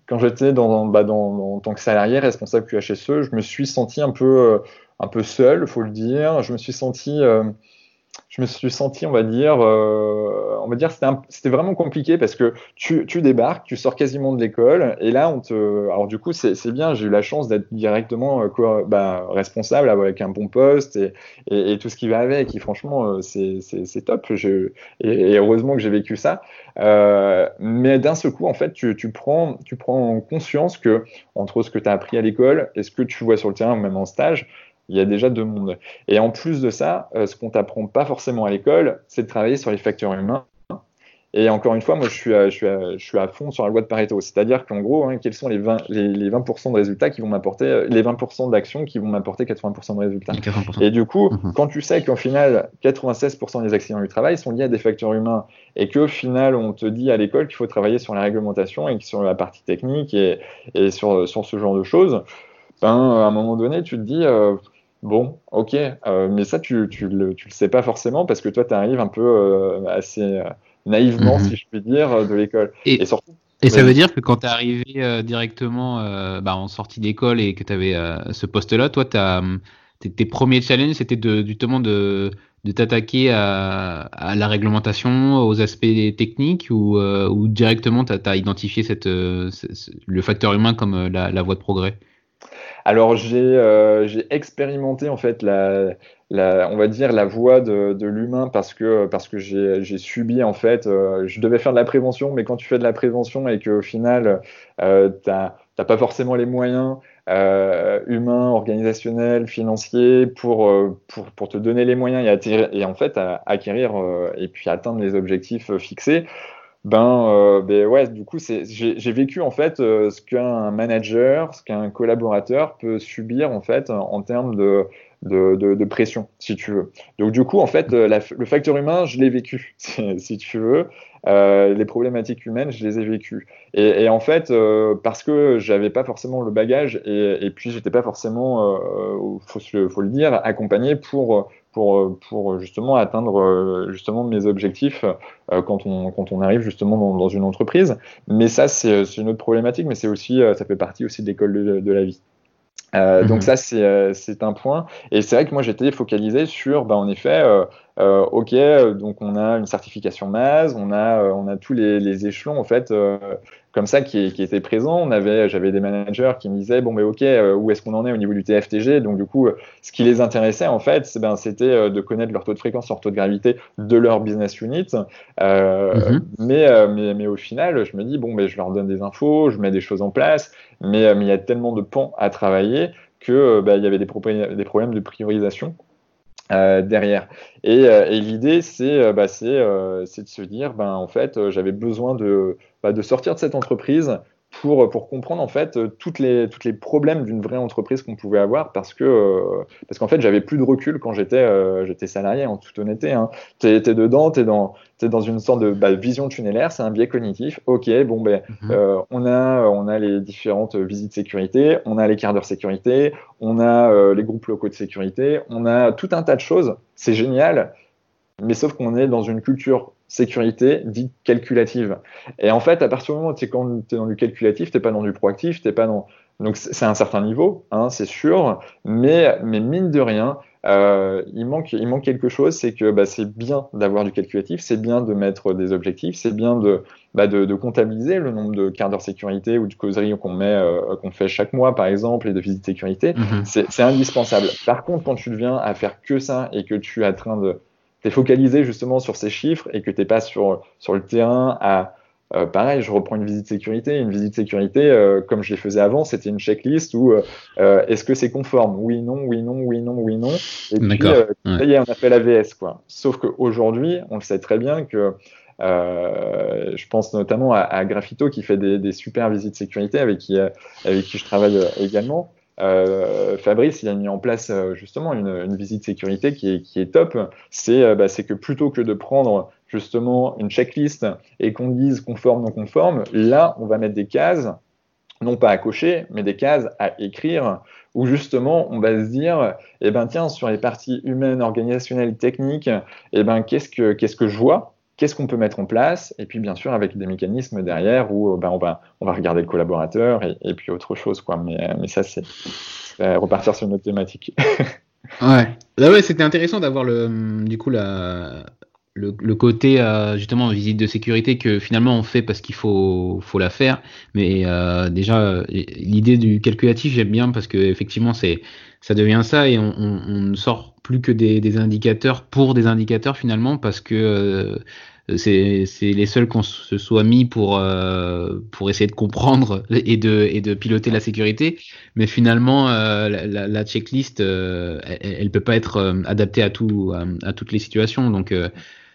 quand j'étais dans, bah, dans, en tant que salarié responsable QHSE, je me suis senti un peu, un peu seul, faut le dire. Je me suis senti je me suis senti, on va dire, euh, on va dire, c'était vraiment compliqué parce que tu, débarques, tu sors quasiment de l'école, et là, on te, alors du coup, c'est bien, j'ai eu la chance d'être directement euh, bah, responsable avec un bon poste et, tout ce qui va avec. Et franchement, euh, c'est top. Et, heureusement que j'ai vécu ça. Mais d'un seul coup, en fait, tu, prends, tu prends conscience que entre ce que tu as appris à l'école et ce que tu vois sur le terrain, même en stage, il y a déjà deux mondes. Et en plus de ça, euh, ce qu'on t'apprend pas forcément à l'école, c'est de travailler sur les facteurs humains. Et encore une fois, moi, je suis à, je suis à, je suis à fond sur la loi de Pareto. C'est-à-dire qu'en gros, hein, quels sont les 20, les, 20% de résultats qui vont m'apporter, euh, les 20% d'actions qui vont m'apporter 80% de résultats. Et du coup, mhm. quand tu sais qu'en final, 96% des accidents du travail sont liés à des facteurs humains et qu'au final, on te dit à l'école qu'il faut travailler sur la réglementation et sur la partie technique et, et sur, sur ce genre de choses, ben, à un moment donné, tu te dis, euh, Bon, ok, euh, mais ça, tu, tu, le, tu le sais pas forcément parce que toi, tu arrives un peu euh, assez euh, naïvement, mhm. si je puis dire, de l'école. Et, surtout. Et ça veut dire que quand tu es arrivé directement bah, en sortie d'école et que tu avais ce poste-là, toi, as, tes premiers challenges, c'était de, justement de, de t'attaquer à, à, la réglementation, aux aspects techniques ou, ou directement tu as, identifié cette, le facteur humain comme la, la voie de progrès? Alors euh, j'ai expérimenté en fait la, on va dire la voie de, l'humain parce que parce que j'ai subi en fait euh, je devais faire de la prévention mais quand tu fais de la prévention et qu'au final euh, tu n'as pas forcément les moyens humains, organisationnels, financiers pour, pour, te donner les moyens et, et en fait à acquérir et puis atteindre les objectifs fixés ben, euh, ben, ouais, du coup, j'ai vécu en fait euh, ce qu'un manager, ce qu'un collaborateur peut subir en fait en, termes de, de, pression, si tu veux. Donc du coup, en fait, euh, le facteur humain, je l'ai vécu, si, tu veux. les problématiques humaines, je les ai vécues. Et, et en fait, parce que j'avais pas forcément le bagage et, et puis j'étais pas forcément, faut, faut, le dire, accompagné pour pour, pour justement atteindre euh, justement mes objectifs euh, quand, on, quand on arrive justement dans, dans une entreprise. Mais ça, c'est une autre problématique, mais c'est aussi, euh, ça fait partie aussi de l'école de, de, la vie. Euh, Donc mhm. ça, c'est un point. Et c'est vrai que moi, j'étais focalisé sur, bah, en effet, euh, ok, donc on a une certification MAS, on a, on a tous les, les échelons, en fait, comme ça qui, qui étaient présents. On avait, j'avais des managers qui me disaient bon mais ok, euh, où est-ce qu'on en est au niveau du TFTG Donc du coup, euh, ce qui les intéressait en fait, ben, c'était euh, de connaître leur taux de fréquence, leur taux de gravité de leur business unit. Mhm. mais, mais, mais au final, je me dis bon mais je leur donne des infos, je mets des choses en place, mais mais il y a tellement de pans à travailler que ben, il y avait des, des problèmes de priorisation. Euh, derrière. Et, et l'idée, c'est bah, de se dire, ben, en fait, j'avais besoin de, bah, de sortir de cette entreprise pour, pour comprendre en fait toutes les, toutes les problèmes d'une vraie entreprise qu'on pouvait avoir parce que euh, parce qu'en fait j'avais plus de recul quand j'étais euh, j'étais salarié en toute honnêteté hein. tu es, dedans tu es dans es dans une sorte de bah, vision tunnelaire c'est un biais cognitif ok bon ben mhm. euh, on a on a les différentes visites sécurité on a les quarts d'heure sécurité on a les groupes locaux de sécurité on a tout un tas de choses c'est génial mais sauf qu'on est dans une culture sécurité dite calculative. Et en fait, à partir du moment où tu es, es, dans du calculatif, tu n'es pas dans du proactif, t'es pas dans... Donc c'est un certain niveau, hein, c'est sûr, mais, mais mine de rien, euh, il, manque, il manque quelque chose, c'est que bah, c'est bien d'avoir du calculatif, c'est bien de mettre des objectifs, c'est bien de, bah, de, de, comptabiliser le nombre de quarts d'heure sécurité ou de causeries qu'on met, euh, qu'on fait chaque mois par exemple, et de visites sécurité, mhm. c'est indispensable. Par contre, quand tu deviens à faire que ça et que tu es en train de tu es focalisé justement sur ces chiffres et que tu n'es pas sur, sur le terrain à, euh, pareil, je reprends une visite sécurité. Une visite sécurité, euh, comme je les faisais avant, c'était une checklist où euh, est-ce que c'est conforme? Oui, non, oui, non, oui, non, oui, non. Et puis, ça y est, on a fait l'AVS. Quoi. Sauf qu'aujourd'hui, on le sait très bien que je pense notamment à, Graffito qui fait des, des, super visites sécurité avec qui, avec qui je travaille également. Euh, Fabrice, il a mis en place justement une, visite sécurité qui est, top. C'est bah, que plutôt que de prendre justement une checklist et qu'on dise conforme, non conforme, là, on va mettre des cases, non pas à cocher, mais des cases à écrire, où justement, on va se dire, eh ben tiens, sur les parties humaines, organisationnelles, techniques, eh ben qu'est-ce que, qu'est-ce que je vois Qu'est-ce qu'on peut mettre en place Et puis, bien sûr, avec des mécanismes derrière où ben, on, va, on va regarder le collaborateur et, puis autre chose. Quoi. Mais, mais ça, c'est repartir sur une autre thématique. ouais. Là, ouais, c'était intéressant d'avoir le, du coup la, le, côté euh, justement visite de sécurité que finalement on fait parce qu'il faut, faut la faire. Mais euh, déjà, l'idée du calculatif, j'aime bien parce que effectivement, ça devient ça et on, ne sort plus que des, indicateurs pour des indicateurs finalement parce que euh, c'est les seuls qu'on se soit mis pour pour essayer de comprendre et de et de piloter la sécurité. Mais finalement la, checklist elle, elle, peut pas être adaptée à tout à, toutes les situations. Donc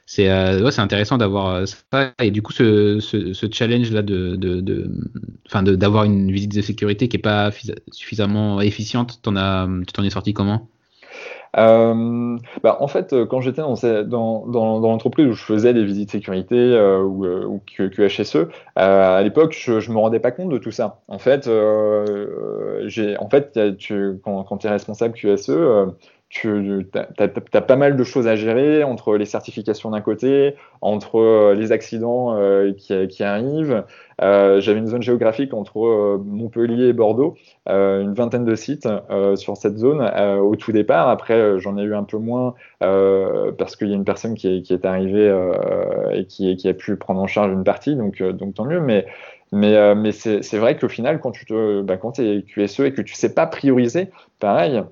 c'est euh, c'est intéressant d'avoir euh, ça. Et du coup ce, ce, challenge là de de de, d'avoir une visite de sécurité qui est pas suffisamment efficiente tu t'en es sorti comment? Euh, bah, en fait, quand j'étais dans, l'entreprise où je faisais des visites sécurité ou, ou QHSE, à l'époque, je ne me rendais pas compte de tout ça. En fait, en fait quand, quand tu es responsable QSE, tu as, pas mal de choses à gérer entre les certifications d'un côté, entre euh, les accidents euh, qui, arrivent. Euh, j'avais une zone géographique entre Montpellier et Bordeaux, une vingtaine de sites sur cette zone au tout départ. Après, j'en ai eu un peu moins parce qu'il y a une personne qui est, arrivée et qui, a pu prendre en charge une partie, donc, tant mieux. Mais, c'est vrai qu'au final, quand tu bah, es QSE et que tu sais pas prioriser, pareil,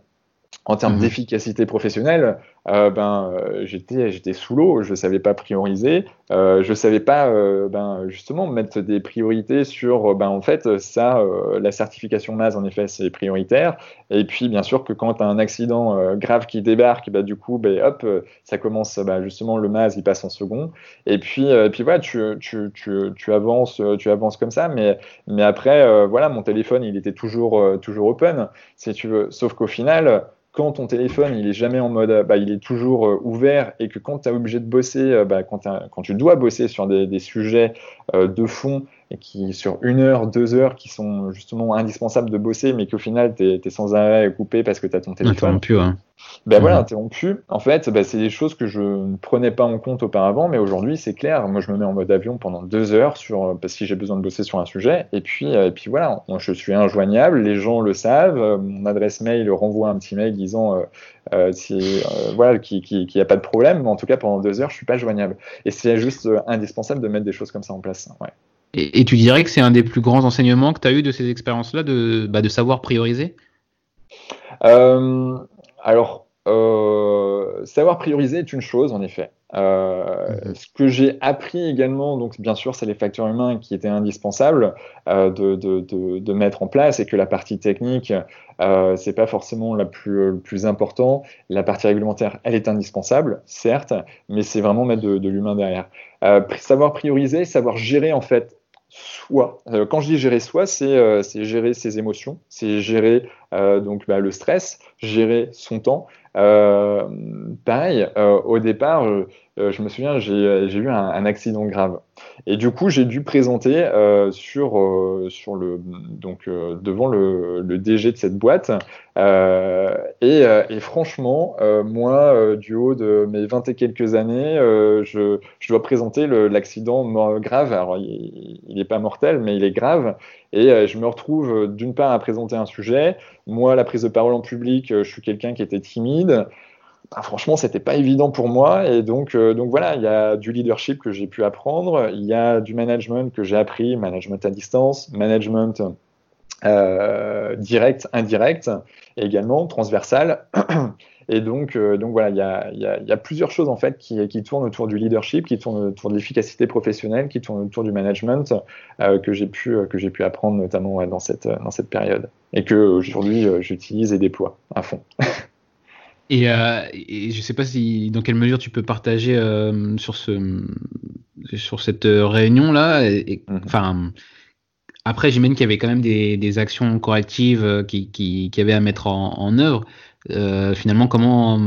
en termes mhm. d'efficacité professionnelle, euh, ben, euh, j'étais, j'étais sous l'eau, je ne savais pas prioriser, euh, je ne savais pas euh, ben, justement mettre des priorités sur, ben, en fait, ça, la certification MAS, en effet, c'est prioritaire. Et puis, bien sûr, que quand tu as un accident grave qui débarque, ben, du coup, ben, hop, ça commence, ben, justement, le MAS, il passe en second. Et puis, puis voilà, tu, tu, tu, tu, avances, tu avances comme ça. Mais, mais après, voilà, mon téléphone, il était toujours, toujours open, si tu veux. Sauf qu'au final, quand ton téléphone il est jamais en mode, bah, il est toujours euh, ouvert et que quand tu es obligé de bosser, euh, bah, quand, tu dois bosser sur des, sujets euh, de fond et qui sur une heure, deux heures, qui sont justement indispensables de bosser, mais qu'au final, tu es, sans arrêt coupé parce que tu as ton téléphone. Interrompu, hein. Ben voilà, interrompu. En fait, ben, c'est des choses que je ne prenais pas en compte auparavant, mais aujourd'hui, c'est clair. Moi, je me mets en mode avion pendant deux heures sur, parce que j'ai besoin de bosser sur un sujet. Et puis, et puis voilà, je suis injoignable, les gens le savent. Mon adresse mail renvoie un petit mail disant euh, euh, voilà, qu'il n'y a pas de problème, mais en tout cas, pendant deux heures, je suis pas joignable. Et c'est juste indispensable de mettre des choses comme ça en place. Ouais. Et, tu dirais que c'est un des plus grands enseignements que tu as eu de ces expériences-là, de, bah, de savoir prioriser? Euh, Alors, euh, savoir prioriser est une chose, en effet. Euh, mhm. Ce que j'ai appris également, donc bien sûr, c'est les facteurs humains qui étaient indispensables de, de, de, de, mettre en place et que la partie technique, euh, c'est pas forcément la plus, le plus important. La partie réglementaire, elle est indispensable, certes, mais c'est vraiment mettre de, l'humain derrière. savoir prioriser, savoir gérer en fait soi. Euh, quand je dis gérer soi, c'est euh, gérer ses émotions, c'est gérer euh, donc bah, le stress, gérer son temps. pareil, au départ, je me souviens, j'ai eu un, accident grave. Et du coup, j'ai dû présenter euh, sur, euh, sur le, donc, euh, devant le, DG de cette boîte. Et, et, franchement, moi, du haut de mes 20 et quelques années, je, je, dois présenter l'accident grave. Alors, il n'est pas mortel, mais il est grave. Et je me retrouve d'une part à présenter un sujet. Moi, la prise de parole en public, je suis quelqu'un qui était timide. Bah, franchement, c'était pas évident pour moi. Et donc, euh, donc voilà, il y a du leadership que j'ai pu apprendre, il y a du management que j'ai appris, management à distance, management direct, indirect, et également transversal. Et donc, euh, donc voilà, il y a, plusieurs choses en fait qui, tournent autour du leadership, qui tournent autour de l'efficacité professionnelle, qui tournent autour du management euh, que j'ai pu que j'ai pu apprendre notamment dans cette dans cette période et que aujourd'hui euh, j'utilise et déploie à fond. Et, et, je ne sais pas si dans quelle mesure tu peux partager sur ce sur cette réunion là. Mhm. Enfin. Après, j'imagine qu'il y avait quand même des, des actions correctives qui, qui, qui, avaient à mettre en, en œuvre. Euh, finalement, comment.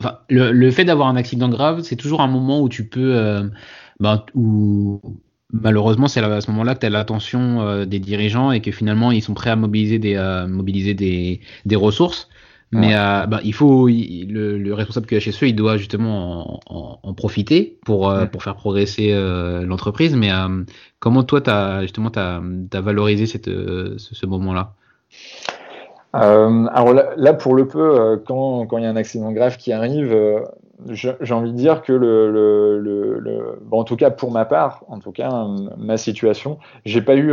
Enfin, le, le, fait d'avoir un accident grave, c'est toujours un moment où tu peux. Euh, ben, où, malheureusement, c'est à ce moment-là que tu as l'attention euh, des dirigeants et que finalement, ils sont prêts à mobiliser des, mobiliser des, des ressources. Mais ben, il faut le, le, responsable QHSE, il doit justement en, en, profiter pour, pour faire progresser l'entreprise. Mais comment toi, tu as justement as, as valorisé cette, ce, ce moment-là? Euh, alors là, pour le peu, euh, quand, il y a un accident grave qui arrive, euh, j'ai envie de dire que le, le, bon, en tout cas pour ma part, en tout cas ma situation, j'ai pas eu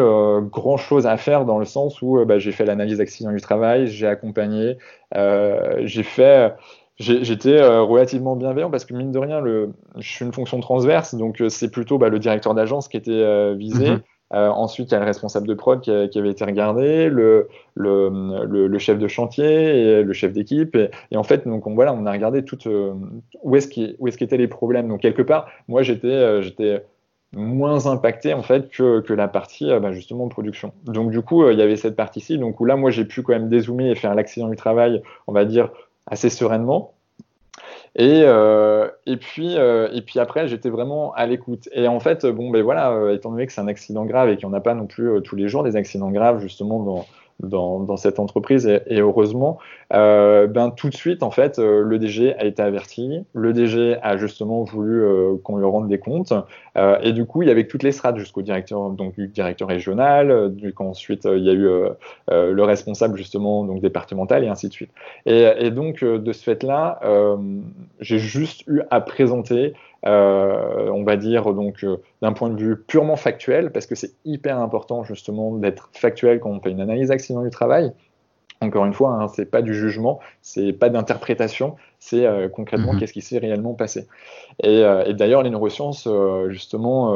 grand chose à faire dans le sens où bah, j'ai fait l'analyse d'accident du travail, j'ai accompagné, j'ai fait j'étais relativement bienveillant parce que mine de rien, le, je suis une fonction transverse, donc c'est plutôt bah, le directeur d'agence qui était visé. Mm-hmm. Euh, ensuite, il y a le responsable de prod qui, avait été regardé, le, le, le, chef de chantier et le chef d'équipe. Et, en fait, donc on, voilà, on a regardé tout, euh, où est-ce qu'étaient les problèmes. Donc quelque part, moi j'étais euh, moins impacté en fait que, que la partie bah, justement production. Donc du coup, il y avait cette partie-ci, où là, moi j'ai pu quand même dézoomer et faire l'accident du travail, on va dire assez sereinement. Et, euh, et, puis, euh, et puis après, j'étais vraiment à l'écoute. Et en fait, bon, ben voilà, euh, étant donné que c'est un accident grave et qu'il n'y en a pas non plus tous les jours des accidents graves, justement, dans, dans, dans, cette entreprise et, heureusement, euh, ben tout de suite en fait euh, le DG a été averti, le DG a justement voulu euh, qu'on lui rende des comptes euh, et du coup il y avait toutes les strates jusqu'au directeur donc du directeur régional, du ensuite il y a eu le responsable justement donc départemental et ainsi de suite. Et, donc de ce fait là, j'ai juste eu à présenter on va dire donc d'un point de vue purement factuel, parce que c'est hyper important justement d'être factuel quand on fait une analyse accident du travail. Encore une fois, hein, c'est pas du jugement, c'est pas d'interprétation, c'est euh, concrètement mhm. qu'est-ce qui s'est réellement passé. Et, d'ailleurs, les neurosciences, justement,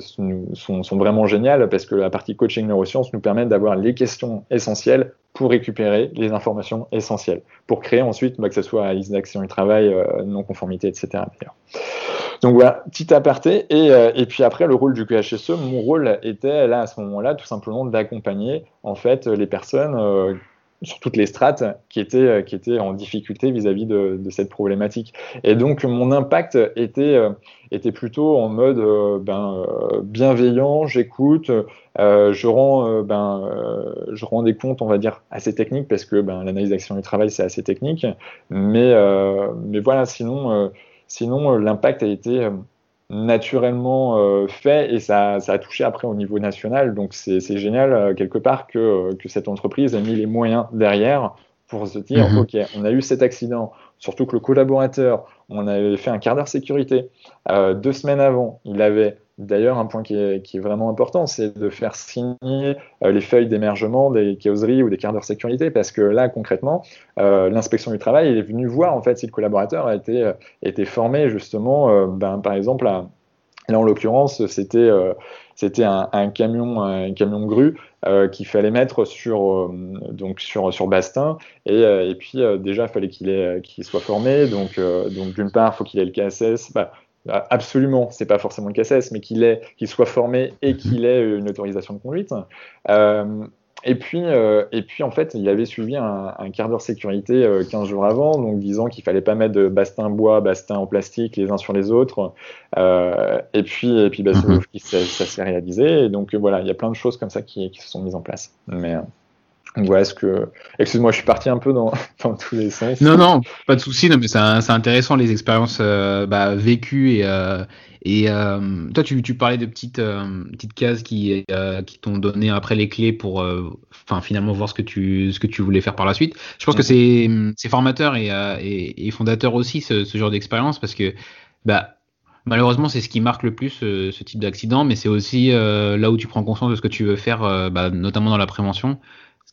sont, sont, vraiment géniales parce que la partie coaching neurosciences nous permet d'avoir les questions essentielles pour récupérer les informations essentielles, pour créer ensuite, bah, que ce soit liste d'action du travail, non-conformité, etc. Donc voilà, petit aparté. Et, euh, et, puis après, le rôle du QHSE, mon rôle était là à ce moment-là tout simplement d'accompagner en fait les personnes euh, sur toutes les strates qui étaient, euh, qui étaient en difficulté vis-à-vis de, cette problématique. Et donc mon impact était, était plutôt en mode ben, bienveillant, j'écoute, je, rends, ben, je rends des comptes, on va dire, assez techniques parce que ben, l'analyse d'action du travail, c'est assez technique. Mais, mais voilà, sinon Sinon, euh, l'impact a été euh, naturellement euh, fait et ça, a touché après au niveau national. Donc c'est génial quelque part que, cette entreprise ait mis les moyens derrière pour se dire, mhm. OK, on a eu cet accident, surtout que le collaborateur, on avait fait un quart d'heure sécurité. deux semaines avant, il avait D'ailleurs, un point qui est, vraiment important, c'est de faire signer euh, les feuilles d'émergement des causeries ou des quarts d'heure sécurité, parce que là, concrètement, euh, l'inspection du travail est venue voir en fait si le collaborateur a été, euh, formé justement, ben, par exemple, là en l'occurrence, c'était un, camion un camion grue qu'il fallait mettre sur Bastin. Et, puis déjà il fallait qu'il soit formé. Donc d'une part il faut qu'il ait le KSS absolument, c'est pas forcément le KSS, mais qu'il qu'il soit formé et mhm. qu'il ait une autorisation de conduite. Euh, et puis, euh, et puis, en fait, il avait suivi un, quart d'heure sécurité 15 euh, jours avant, donc disant qu'il fallait pas mettre de bastin bois, bastin en plastique les uns sur les autres. et puis, et puis bah, mhm. ça, s'est réalisé. Et donc, voilà, il y a plein de choses comme ça qui, qui se sont mises en place. Mais, voilà ce que. Excuse-moi, je suis parti un peu dans, dans tous les sens. Non, non, pas de souci. mais c'est intéressant les expériences euh, bah, vécues et euh, et euh, toi, tu, tu, parlais de petites petites cases qui qui t'ont donné après les clés pour, enfin finalement voir ce que tu ce que tu voulais faire par la suite. Je pense que c'est c'est formateur et, et, et fondateur aussi ce, ce genre d'expérience parce que bah Malheureusement, c'est ce qui marque le plus ce type d'accident, mais c'est aussi là où tu prends conscience de ce que tu veux faire, bah, notamment dans la prévention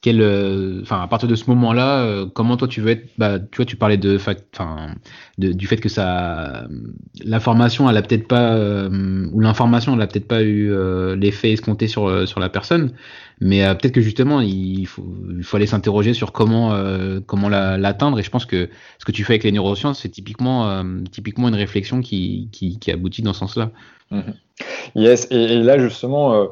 quel, euh, enfin, à partir de ce moment-là, euh, comment toi tu veux être, bah, tu vois, tu parlais de, enfin, du fait que ça, l'information, elle a peut-être pas, euh, ou l'information, elle a peut-être pas eu l'effet escompté sur sur la personne, mais peut-être que justement, il faut, il faut aller s'interroger sur comment, comment l'atteindre. et je pense que ce que tu fais avec les neurosciences, c'est typiquement, typiquement une réflexion qui, qui, qui aboutit dans ce sens-là. Mmh yes, et, là justement, euh,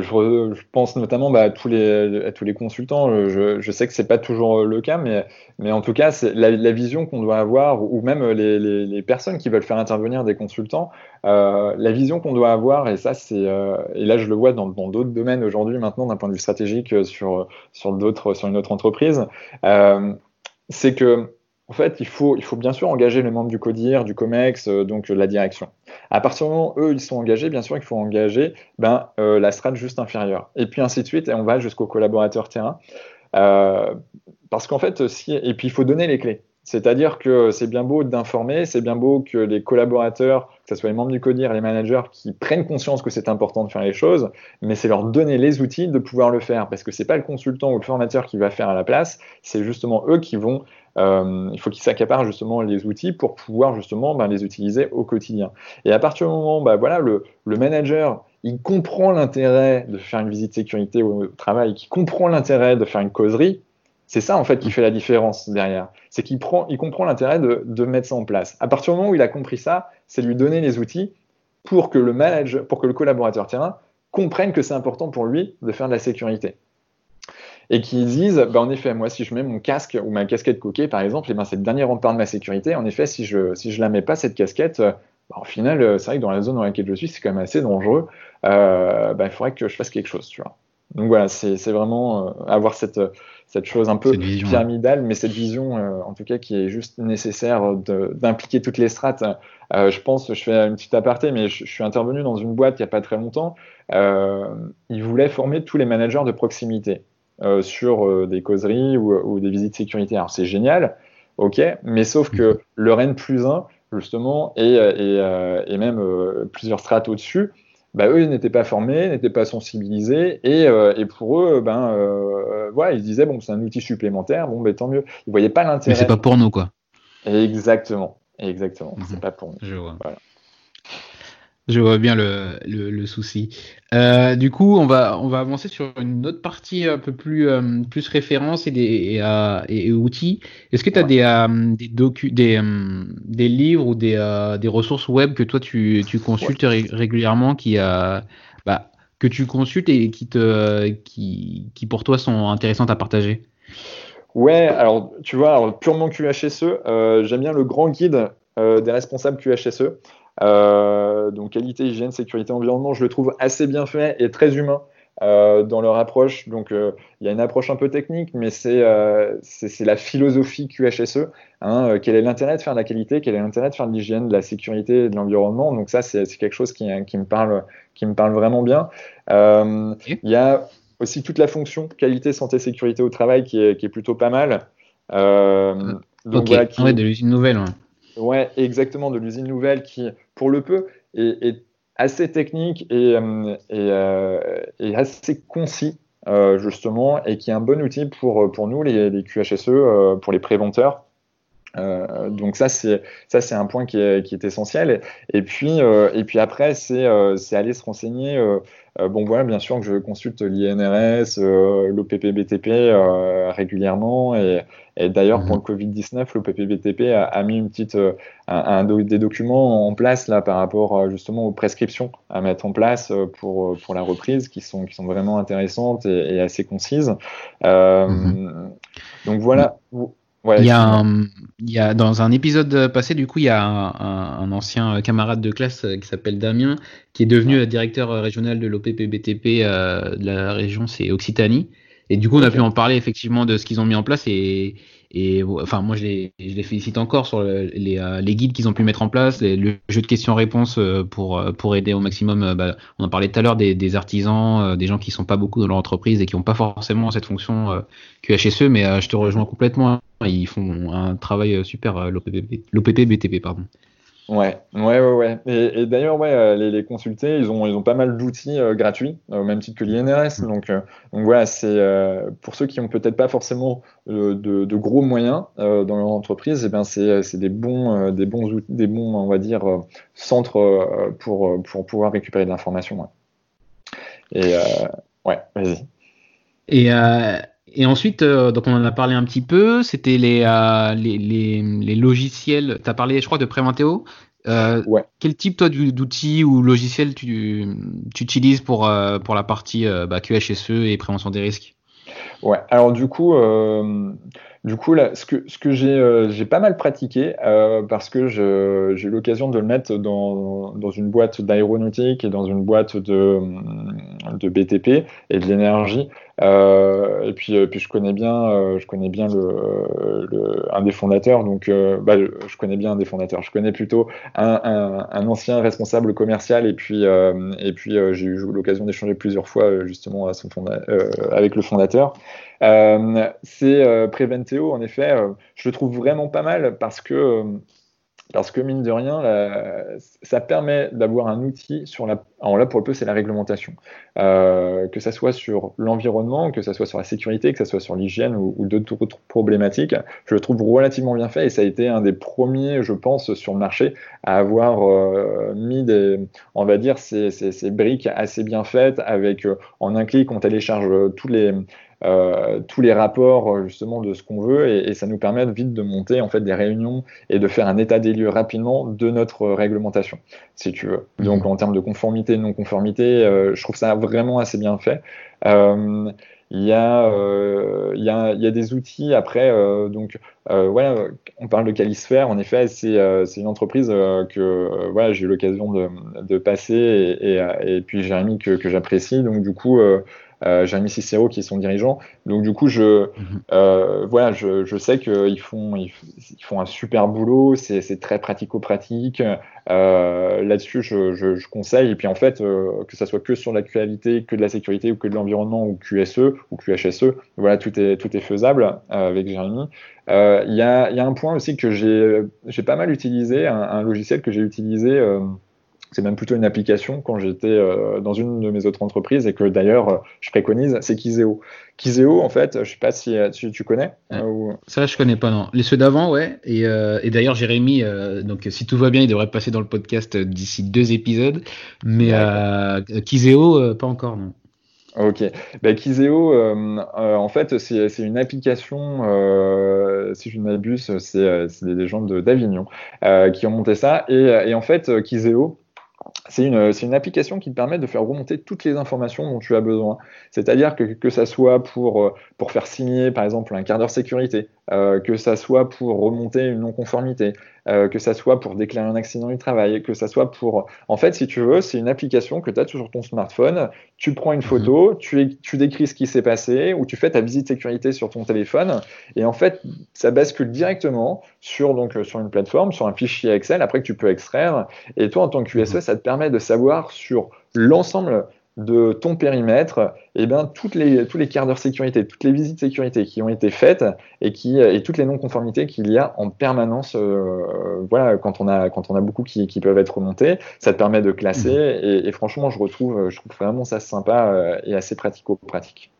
je, pense notamment bah, à, tous les, consultants. Je, je sais que c'est pas toujours le cas, mais, en tout cas, la, vision qu'on doit avoir, ou même les, personnes qui veulent faire intervenir des consultants, euh, la vision qu'on doit avoir, et ça, c'est euh, et là, je le vois dans d'autres domaines aujourd'hui, maintenant, d'un point de vue stratégique, sur d'autres, sur une autre entreprise, euh, c'est que en fait, il faut, il faut bien sûr engager les membres du CODIR, du COMEX, euh, donc la direction. À partir du moment où eux, ils sont engagés, bien sûr, il faut engager ben, euh, la strate juste inférieure. Et puis ainsi de suite, et on va jusqu'au collaborateur terrain. Euh, parce qu'en fait, si, et puis il faut donner les clés. C'est-à-dire que c'est bien beau d'informer, c'est bien beau que les collaborateurs, que ce soit les membres du CODIR, les managers, qui prennent conscience que c'est important de faire les choses, mais c'est leur donner les outils de pouvoir le faire. Parce que c'est pas le consultant ou le formateur qui va faire à la place, c'est justement eux qui vont euh, il faut qu'ils s'accaparent justement les outils pour pouvoir justement ben, les utiliser au quotidien. Et à partir du moment où ben, voilà, le, manager il comprend l'intérêt de faire une visite sécurité au travail, qui comprend l'intérêt de faire une causerie, c'est ça en fait qui fait la différence derrière. C'est qu'il prend, il comprend l'intérêt de, mettre ça en place. À partir du moment où il a compris ça, c'est lui donner les outils pour que le manager, pour que le collaborateur terrain comprenne que c'est important pour lui de faire de la sécurité et qui disent, bah, en effet, moi, si je mets mon casque ou ma casquette coquet, par exemple, eh ben, c'est le dernier rempart de ma sécurité. En effet, si je si je la mets pas, cette casquette, euh, bah, au final, euh, c'est vrai que dans la zone dans laquelle je suis, c'est quand même assez dangereux. Euh, bah, il faudrait que je fasse quelque chose, tu vois. Donc voilà, c'est vraiment euh, avoir cette, cette chose un peu pyramidale, mais cette vision, en tout cas, qui est juste nécessaire d'impliquer toutes les strates. je pense, je fais une petite aparté, mais je, je, suis intervenu dans une boîte il n'y a pas très longtemps. ils voulaient former tous les managers de proximité. Euh, sur euh, des causeries ou, des visites sécurité. Alors c'est génial, ok, mais sauf que mhm. le Rennes plus 1, justement, et, et, et même euh, plusieurs strates au-dessus, bah, eux n'étaient pas formés, n'étaient pas sensibilisés, et, et, pour eux, ben, voilà, ils se disaient, bon, c'est un outil supplémentaire, bon, ben, tant mieux. Ils voyaient pas l'intérêt. Mais c'est pas pour nous, quoi. Exactement, exactement, c'est mhm. pas pour nous. Je vois. Voilà. Je vois bien le, le, souci. Euh, du coup, on va, on va avancer sur une autre partie un peu plus, euh, plus références et, des, et, euh, et, outils. Est-ce que tu as des, euh, des, des, euh, des livres ou des, des ressources web que toi tu, tu consultes régulièrement qui, bah, que tu consultes et qui, te, qui, qui pour toi sont intéressantes à partager? Ouais, alors tu vois, alors, purement QHSE, j'aime bien le grand guide des responsables QHSE. Euh, donc qualité, hygiène, sécurité, environnement, je le trouve assez bien fait et très humain. Euh, dans leur approche. Donc, euh, il y a une approche un peu technique, mais c'est euh, la philosophie QHSE. Hein, quel est l'intérêt de faire de la qualité Quel est l'intérêt de faire de l'hygiène, de la sécurité et de l'environnement Donc ça, c'est quelque chose qui, qui, me parle, qui me parle vraiment bien. Il y a aussi toute la fonction qualité, santé, sécurité au travail qui est, qui est plutôt pas mal. donc, voilà, qui... ouais, de l'usine nouvelle. Ouais. Ouais, exactement, de l'usine nouvelle qui, pour le peu, est, assez technique et, euh, euh, assez concis, euh, justement, et qui est un bon outil pour, nous, les QHSE, pour les préventeurs. Donc ça c'est ça c'est un point qui est, qui est essentiel et, puis et puis après c'est c'est aller se renseigner bon voilà bien sûr que je consulte l'INRS l'OPPBTP régulièrement et, et d'ailleurs, pour mhm. le Covid-19, le PPBTP a, mis une petite, euh, un, des documents en place là, par rapport euh, justement aux prescriptions à mettre en place euh, pour, pour la reprise qui sont, qui sont vraiment intéressantes et, assez concises. Mhm. Donc voilà. Il, y a il y a dans un épisode passé, du coup, il y a un, ancien camarade de classe qui s'appelle Damien, qui est devenu directeur régional de l'OPPBTP de la région, c'est Occitanie. Et du coup, on a pu en parler effectivement de ce qu'ils ont mis en place et, et enfin, moi, je les, je les félicite encore sur les, euh, les, guides qu'ils ont pu mettre en place, le jeu de questions-réponses euh, pour, euh, pour aider au maximum. Bah, on en parlait tout à l'heure des, des, artisans, des gens qui sont pas beaucoup dans leur entreprise et qui n'ont pas forcément cette fonction QHSE, mais je te rejoins complètement. Ils font un travail super, l'OPP BTP, pardon. Ouais, ouais, ouais, ouais. Et, d'ailleurs, ouais, euh, les, les, consulter, ils ont, ils ont pas mal d'outils euh, gratuits, euh, au même titre que l'INRS. Mm. Donc, donc voilà, c'est pour ceux qui ont peut-être pas forcément de, de, gros moyens dans leur entreprise, et eh ben c'est des bons, des bons outils, des bons, on va dire, centres pour, pour pouvoir récupérer de l'information. Ouais. Et ouais, vas-y. Et et ensuite, euh, donc on en a parlé un petit peu, c'était les, euh, les, les, les, logiciels. Tu as parlé, je crois, de Préventéo. Euh, ouais. Quel type, toi, d'outils ou logiciels tu, tu utilises pour, pour la partie bah, QHSE et prévention des risques? Ouais, alors du coup, du coup, ce que, euh, j'ai pas mal pratiqué euh, parce que j'ai eu l'occasion de le mettre dans, une boîte d'aéronautique et dans une boîte de, BTP et de l'énergie. Euh, et puis, puis je connais bien, je connais bien un des fondateurs, donc bah, je connais bien un des fondateurs. Je connais plutôt un, ancien responsable commercial et puis, et puis j'ai eu l'occasion d'échanger plusieurs fois justement avec le fondateur. C'est euh, En effet, euh, je le trouve vraiment pas mal parce que parce que mine de rien, ça permet d'avoir un outil sur la. Alors là, pour le peu, c'est la réglementation. que ça soit sur l'environnement, que ça soit sur la sécurité, que ça soit sur l'hygiène ou, d'autres problématiques, je le trouve relativement bien fait et ça a été un des premiers, je pense, sur le marché à avoir mis des, on va dire, ces, briques assez bien faites avec, en un clic, on télécharge tous les euh, tous les rapports euh, justement de ce qu'on veut et, ça nous permet vite de monter en fait des réunions et de faire un état des lieux rapidement de notre réglementation, si tu veux. Mhm. Donc en termes de conformité, non conformité, euh, je trouve ça vraiment assez bien fait. Il y, a, il, y a, il y, a, des outils après, donc voilà, on parle de Calisphère, en effet, c'est une entreprise que voilà, j'ai eu l'occasion de, de, passer et, et, et puis Jérémy que, que j'apprécie, donc du coup, euh, Jérémy Cicero qui est son dirigeant. Donc du coup, je, mhm. euh, voilà, je, je sais qu'ils font, ils, font un super boulot, c'est très pratico-pratique. Euh, Là-dessus, je, je, je, conseille. Et puis en fait, que ça soit que sur l'actualité, que de la sécurité ou que de l'environnement ou QSE ou QHSE, voilà, tout est, tout est faisable avec Jérémy. Il y, a, y, a, un point aussi que j'ai pas mal utilisé, un, un logiciel que j'ai utilisé c'est même plutôt une application quand j'étais euh, dans une de mes autres entreprises et que d'ailleurs euh, je préconise, c'est Kizeo. Kizeo, en fait, je sais pas si, euh, tu, connais. Ça, je connais pas, non. Les ceux d'avant, ouais. Et, et d'ailleurs, Jérémy, donc si tout va bien, il devrait passer dans le podcast d'ici deux épisodes. Mais Kizeo, pas encore, non. Ok. Bah, Kizeo, en fait, c'est une application, si je ne m'abuse, c'est des gens d'Avignon qui ont monté ça. Et, et en fait, Kizeo, c'est une, application qui te permet de faire remonter toutes les informations dont tu as besoin. C'est-à-dire que, que ça soit pour, euh, pour faire signer, par exemple, un quart d'heure sécurité, euh, que ça soit pour remonter une non-conformité, euh, que ça soit pour déclarer un accident du travail, que ça soit pour... En fait, si tu veux, c'est une application que tu as sur ton smartphone, tu prends une photo, mhm. tu, tu décris ce qui s'est passé, ou tu fais ta visite sécurité sur ton téléphone, et en fait, ça bascule directement sur, donc, euh, sur une plateforme, sur un fichier Excel, après que tu peux extraire, et toi, en tant que QSE, mhm. ça te permet de savoir sur l'ensemble de ton périmètre, et eh bien, toutes les, tous les quarts d'heure sécurité, toutes les visites sécurité qui ont été faites et, qui, et toutes les non-conformités qu'il y a en permanence, euh, voilà, quand on, a, quand on a beaucoup qui, qui, peuvent être remontés, ça te permet de classer mmh. et, et, franchement, je retrouve, je trouve vraiment ça sympa euh, et assez pratico-pratique.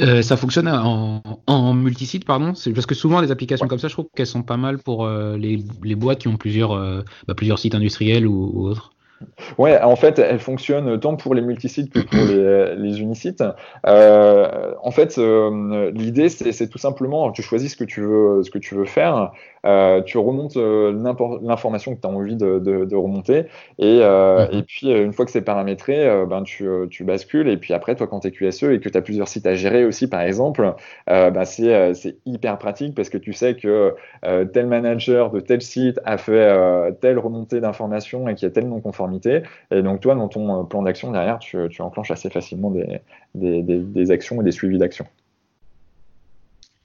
Euh, ça fonctionne en, en multisite, pardon? Parce que souvent les applications comme ça, je trouve qu'elles sont pas mal pour euh, les, les, boîtes qui ont plusieurs, bah, plusieurs sites industriels ou, ou autres. Ouais, en fait, elle fonctionne tant pour les multisites que pour les, les unisites. Euh, en fait, euh, l'idée, c'est tout simplement, tu choisis ce que tu veux, ce que tu veux faire, euh, tu remontes euh, l'information que tu as envie de, de, de remonter, et, euh, mhm. et, puis une fois que c'est paramétré, ben, tu, tu, bascules, et puis après, toi, quand tu es QSE et que tu as plusieurs sites à gérer aussi, par exemple, ben, c'est hyper pratique parce que tu sais que tel manager de tel site a fait telle remontée d'informations et qu'il y a telle non-conformité, et donc toi, dans ton plan d'action derrière, tu, tu, enclenches assez facilement des, des, des, des actions et des suivis d'actions.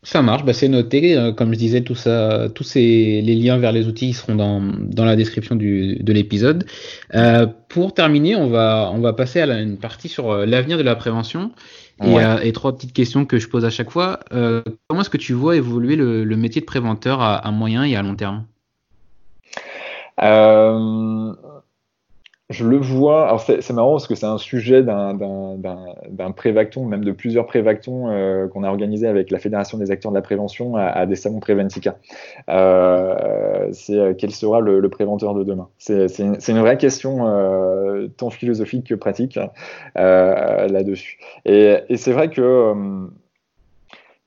Ça marche, bah c'est noté. Euh, comme je disais, tout ça, tous ces, les liens vers les outils seront dans, dans la description du, de l'épisode. Euh, pour terminer, on va, on va passer à une partie sur euh, l'avenir de la prévention. Et, euh, et, trois petites questions que je pose à chaque fois. Euh, comment est-ce que tu vois évoluer le, le métier de préventeur à, à, moyen et à long terme? Je le vois, alors c'est marrant parce que c'est un sujet d'un prévacton, même de plusieurs prévactons euh, qu'on a organisé avec la Fédération des acteurs de la prévention à, des salons Préventica. Euh, c'est euh, quel sera le, préventeur de demain? C'est une, vraie question tant philosophique que pratique là-dessus. Et, c'est vrai que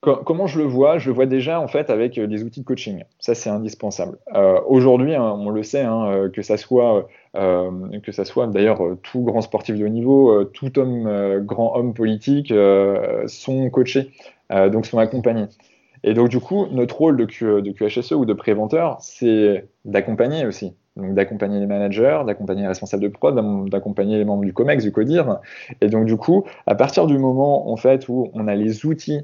Comment je le vois? Je le vois déjà en fait avec des outils de coaching. Ça, c'est indispensable. Aujourd'hui, hein, on le sait, hein, que ça soit que ça soit d'ailleurs euh, tout grand sportif de haut niveau, euh, tout homme, grand homme politique sont coachés, donc sont accompagnés. Et donc du coup, notre rôle de, de QHSE ou de préventeur, c'est d'accompagner aussi. Donc d'accompagner les managers, d'accompagner les responsables de prod, d'accompagner les membres du COMEX, du CODIR. Et donc du coup, à partir du moment en fait où on a les outils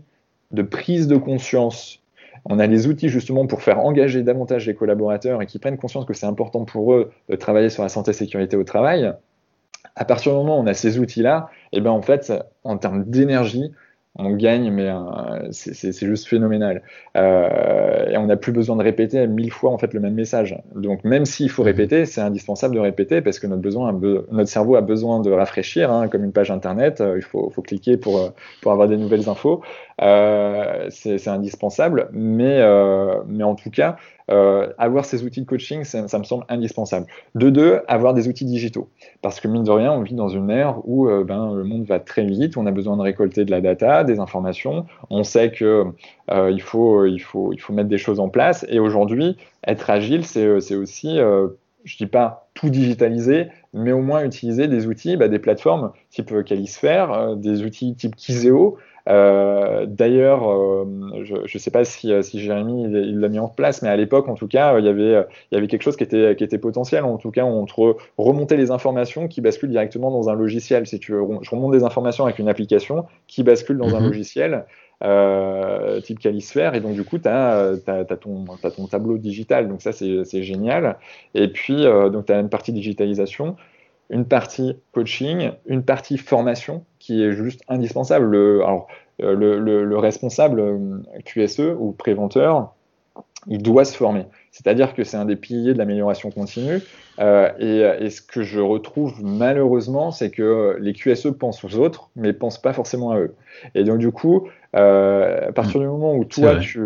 de prise de conscience on a les outils justement pour faire engager davantage les collaborateurs et qui prennent conscience que c'est important pour eux de travailler sur la santé et sécurité au travail. À partir du moment où on a ces outils-là, et eh ben en fait, en termes d'énergie, on gagne, mais euh, c'est juste phénoménal. Euh, et on n'a plus besoin de répéter mille fois en fait le même message. Donc même s'il faut répéter, c'est indispensable de répéter parce que notre, besoin notre cerveau a besoin de rafraîchir, hein, comme une page internet. Euh, il faut, faut, cliquer pour, pour avoir des nouvelles infos. c'est indispensable, mais, mais en tout cas, euh, avoir ces outils de coaching, ça, me semble indispensable. De deux, avoir des outils digitaux. Parce que mine de rien, on vit dans une ère où euh, ben, le monde va très vite, on a besoin de récolter de la data, des informations, on sait qu'il euh, faut, mettre des choses en place. Et aujourd'hui, être agile, c'est aussi, je dis pas tout digitaliser, mais au moins utiliser des outils, bah, des plateformes type Calisphère, des outils type Kizeo, euh, d'ailleurs, euh, je ne sais pas si, euh, si Jérémy il l'a mis en place, mais à l'époque, en tout cas, il y avait, il y avait quelque chose qui était, qui était potentiel. En tout cas, on remontait les informations qui basculent directement dans un logiciel. Si tu veux, je remonte des informations avec une application qui bascule dans un mhm. logiciel. Euh, type Calisphère, et donc du coup, tu as, ton, ton tableau digital, donc ça c'est génial. Et puis, donc tu as une partie digitalisation, une partie coaching, une partie formation qui est juste indispensable. Le, alors, euh, le, responsable euh, QSE ou préventeur, il doit se former. C'est-à-dire que c'est un des piliers de l'amélioration continue. Euh, et, ce que je retrouve malheureusement, c'est que les QSE pensent aux autres, mais pensent pas forcément à eux. Et donc du coup, à partir du moment où toi, tu,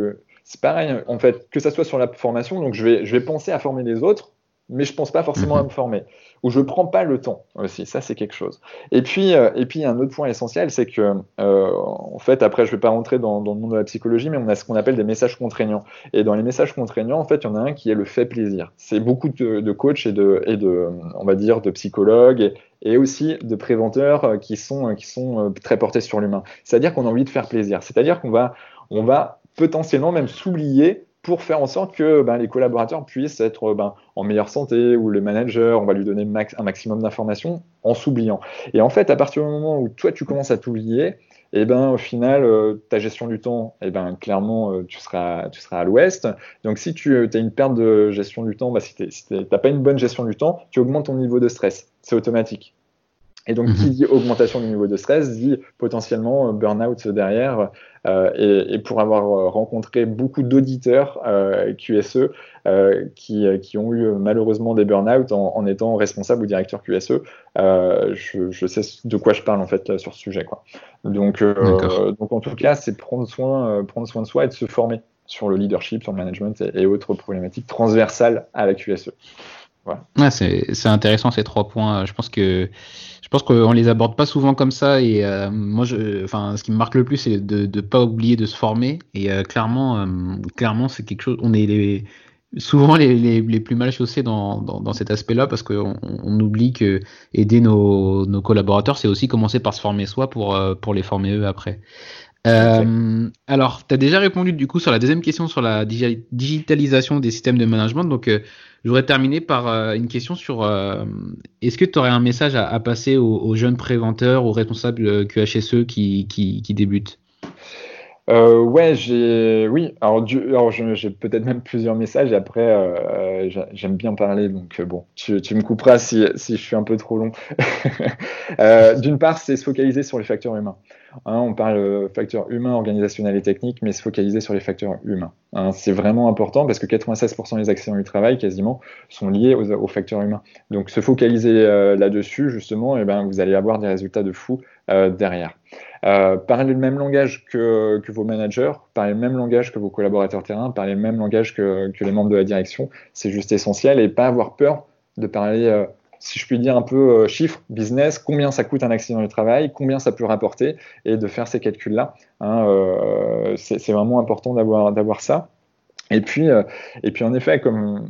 c'est pareil, en fait, que ça soit sur la formation, donc je vais, je vais penser à former les autres, mais je pense pas forcément à mhm. me former où je prends pas le temps aussi. Ça, c'est quelque chose. Et puis, euh, et puis, un autre point essentiel, c'est que, euh, en fait, après, je vais pas rentrer dans, le monde de la psychologie, mais on a ce qu'on appelle des messages contraignants. Et dans les messages contraignants, en fait, il y en a un qui est le fait plaisir. C'est beaucoup de, coachs et de, on va dire, de psychologues et, et aussi de préventeurs euh, qui sont, qui sont très portés sur l'humain. C'est-à-dire qu'on a envie de faire plaisir. C'est-à-dire qu'on va, on va potentiellement même s'oublier pour faire en sorte que ben, les collaborateurs puissent être ben, en meilleure santé ou le manager, on va lui donner un maximum d'informations en s'oubliant. Et en fait, à partir du moment où toi tu commences à t'oublier, eh ben au final, euh, ta gestion du temps, eh ben clairement, euh, tu, seras, tu seras à l'ouest. Donc si tu as une perte de gestion du temps, bah, si tu n'as pas une bonne gestion du temps, tu augmentes ton niveau de stress. C'est automatique. Et donc, qui mhm. dit augmentation du niveau de stress dit potentiellement burn-out derrière. Euh, et, et, pour avoir rencontré beaucoup d'auditeurs euh, QSE euh, qui, qui, ont eu malheureusement des burn-out en, en, étant responsable ou directeur QSE, euh, je, je, sais de quoi je parle en fait sur ce sujet. Quoi. Donc, euh, donc, en tout cas, c'est prendre soin, prendre soin de soi et de se former sur le leadership, sur le management et, et autres problématiques transversales à la QSE. C'est intéressant ces trois points. Je pense que je pense qu'on les aborde pas souvent comme ça et euh, moi enfin ce qui me marque le plus c'est de ne pas oublier de se former et euh, clairement euh, clairement c'est quelque chose on est souvent les, plus mal chaussés dans, dans, cet aspect là parce qu'on on oublie que aider nos, nos collaborateurs c'est aussi commencer par se former soi pour pour les former eux après euh, alors, tu as déjà répondu du coup sur la deuxième question sur la digitalisation des systèmes de management. Donc, euh, je voudrais terminer par euh, une question sur est-ce que tu aurais un message à, passer aux, jeunes préventeurs, aux responsables QHSE qui, qui débutent? Euh, ouais, j'ai, oui. Alors, alors j'ai peut-être même plusieurs messages. Après, euh, j'aime bien parler, donc euh, bon, tu, me couperas si, si, je suis un peu trop long. Euh, d'une part, c'est se focaliser sur les facteurs humains. Hein, on parle facteurs humains, organisationnels et techniques, mais se focaliser sur les facteurs humains. Hein, c'est vraiment important parce que 96% des accidents du travail, quasiment, sont liés aux, facteurs humains. Donc, se focaliser là-dessus, justement, et eh ben, vous allez avoir des résultats de fou derrière. Euh, parler le même langage que, vos managers, parler le même langage que vos collaborateurs terrain, parler le même langage que, les membres de la direction, c'est juste essentiel et pas avoir peur de parler, euh, si je puis dire, un peu euh, chiffres, business, combien ça coûte un accident du travail, combien ça peut rapporter et de faire ces calculs-là. Hein, c'est vraiment important d'avoir ça. Et puis, et puis en effet, comme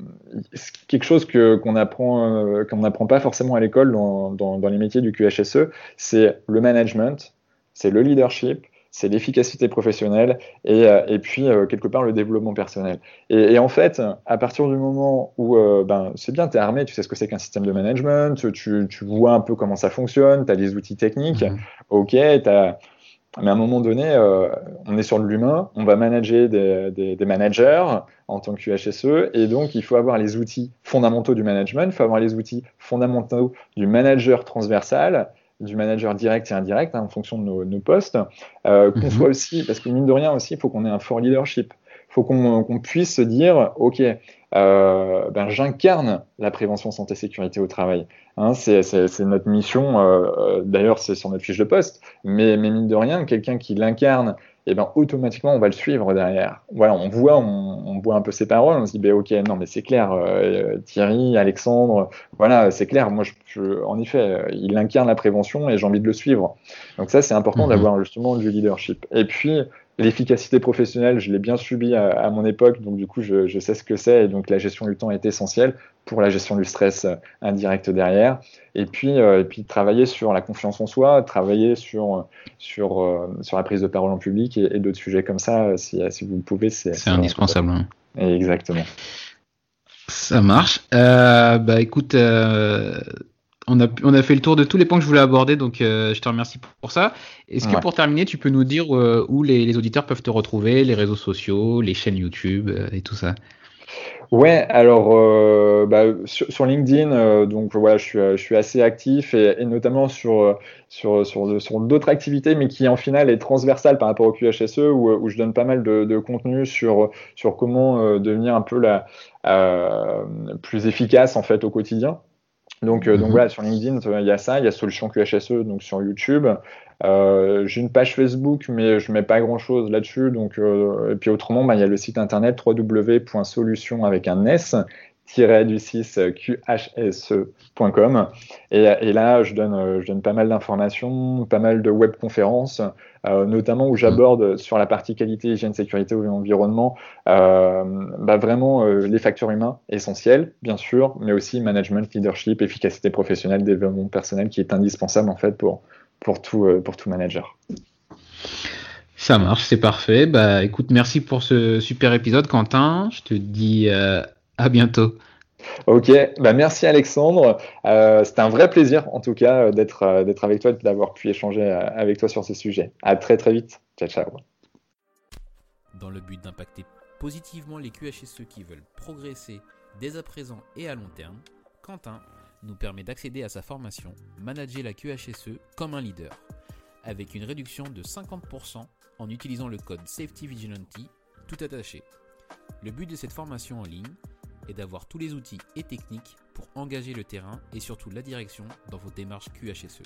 quelque chose qu'on apprend, qu'on n'apprend pas forcément à l'école dans, dans, les métiers du QHSE, c'est le management, c'est le leadership, c'est l'efficacité professionnelle et, euh, et puis euh, quelque part le développement personnel. Et, en fait, à partir du moment où euh, ben, c'est bien, tu es armé, tu sais ce que c'est qu'un système de management, tu, tu, vois un peu comment ça fonctionne, tu as des outils techniques, mhm. ok, as... mais à un moment donné, on est sur de l'humain, on va manager des, des, des, managers en tant que QHSE, et donc il faut avoir les outils fondamentaux du management, il faut avoir les outils fondamentaux du manager transversal, du manager direct et indirect hein, en fonction de nos, postes, euh, qu'on mhm. soit aussi, parce que mine de rien aussi, il faut qu'on ait un fort leadership. Il faut qu'on puisse se dire, OK, euh, ben, j'incarne la prévention santé sécurité au travail. Hein, c'est notre mission, euh, d'ailleurs c'est sur notre fiche de poste, mais, mais mine de rien, quelqu'un qui l'incarne et ben automatiquement on va le suivre derrière. Voilà, on voit, on, voit un peu ses paroles, on se dit ben ok, non mais c'est clair, euh, Thierry, Alexandre, voilà, c'est clair. Moi, je, en effet, euh, il incarne la prévention et j'ai envie de le suivre. Donc ça, c'est important mhm. d'avoir justement du leadership. Et puis L'efficacité professionnelle, je l'ai bien subi à, mon époque, donc du coup, je, sais ce que c'est. Et donc, la gestion du temps est essentielle pour la gestion du stress euh, indirect derrière. Et puis, euh, et puis travailler sur la confiance en soi, travailler sur, sur, euh, sur la prise de parole en public et, d'autres sujets comme ça, si, si vous le pouvez. C'est indispensable. Hein. Exactement. Ça marche. bah écoute, on a, fait le tour de tous les points que je voulais aborder, donc euh, je te remercie pour, ça. Est-ce que pour terminer, tu peux nous dire euh, où les, auditeurs peuvent te retrouver, les réseaux sociaux, les chaînes YouTube euh, et tout ça? Ouais, alors bah, sur, LinkedIn, donc voilà, je suis, assez actif et, notamment sur sur, sur, d'autres activités, mais qui en final est transversale par rapport au QHSE, où, je donne pas mal de, contenu sur sur comment devenir un peu la plus efficace en fait au quotidien. Donc, euh, donc mhm. voilà, sur LinkedIn, il y a ça, il y a Solution QHSE, donc sur YouTube. Euh, j'ai une page Facebook, mais je mets pas grand chose là-dessus. Donc, euh, et puis autrement, bah, il y a le site internet www.solution avec un S du 6 qhse.com et, et, là je donne, je donne pas mal d'informations, pas mal de webconférences euh, notamment où j'aborde sur la partie qualité, hygiène, sécurité ou environnement, euh, bah vraiment euh, les facteurs humains essentiels, bien sûr, mais aussi management, leadership, efficacité professionnelle, développement personnel qui est indispensable en fait pour, pour, tout, pour tout manager. Ça marche, c'est parfait. Bah écoute, merci pour ce super épisode, Quentin. Je te dis à bientôt. Ok, bah merci Alexandre. Euh, C'était un vrai plaisir en tout cas euh, d'être euh, d'être avec toi et d'avoir pu échanger euh, avec toi sur ce sujet. À très très vite. Ciao ciao. Dans le but d'impacter positivement les QHSE qui veulent progresser dès à présent et à long terme, Quentin nous permet d'accéder à sa formation Manager la QHSE comme un leader, avec une réduction de 50% en utilisant le code Safety Vigilante tout attaché. Le but de cette formation en ligne et d'avoir tous les outils et techniques pour engager le terrain et surtout la direction dans vos démarches QHSE.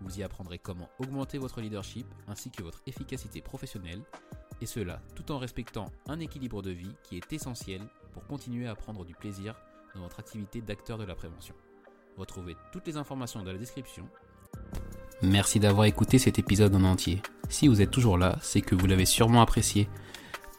Vous y apprendrez comment augmenter votre leadership ainsi que votre efficacité professionnelle, et cela tout en respectant un équilibre de vie qui est essentiel pour continuer à prendre du plaisir dans votre activité d'acteur de la prévention. Retrouvez toutes les informations dans la description. Merci d'avoir écouté cet épisode en entier. Si vous êtes toujours là, c'est que vous l'avez sûrement apprécié.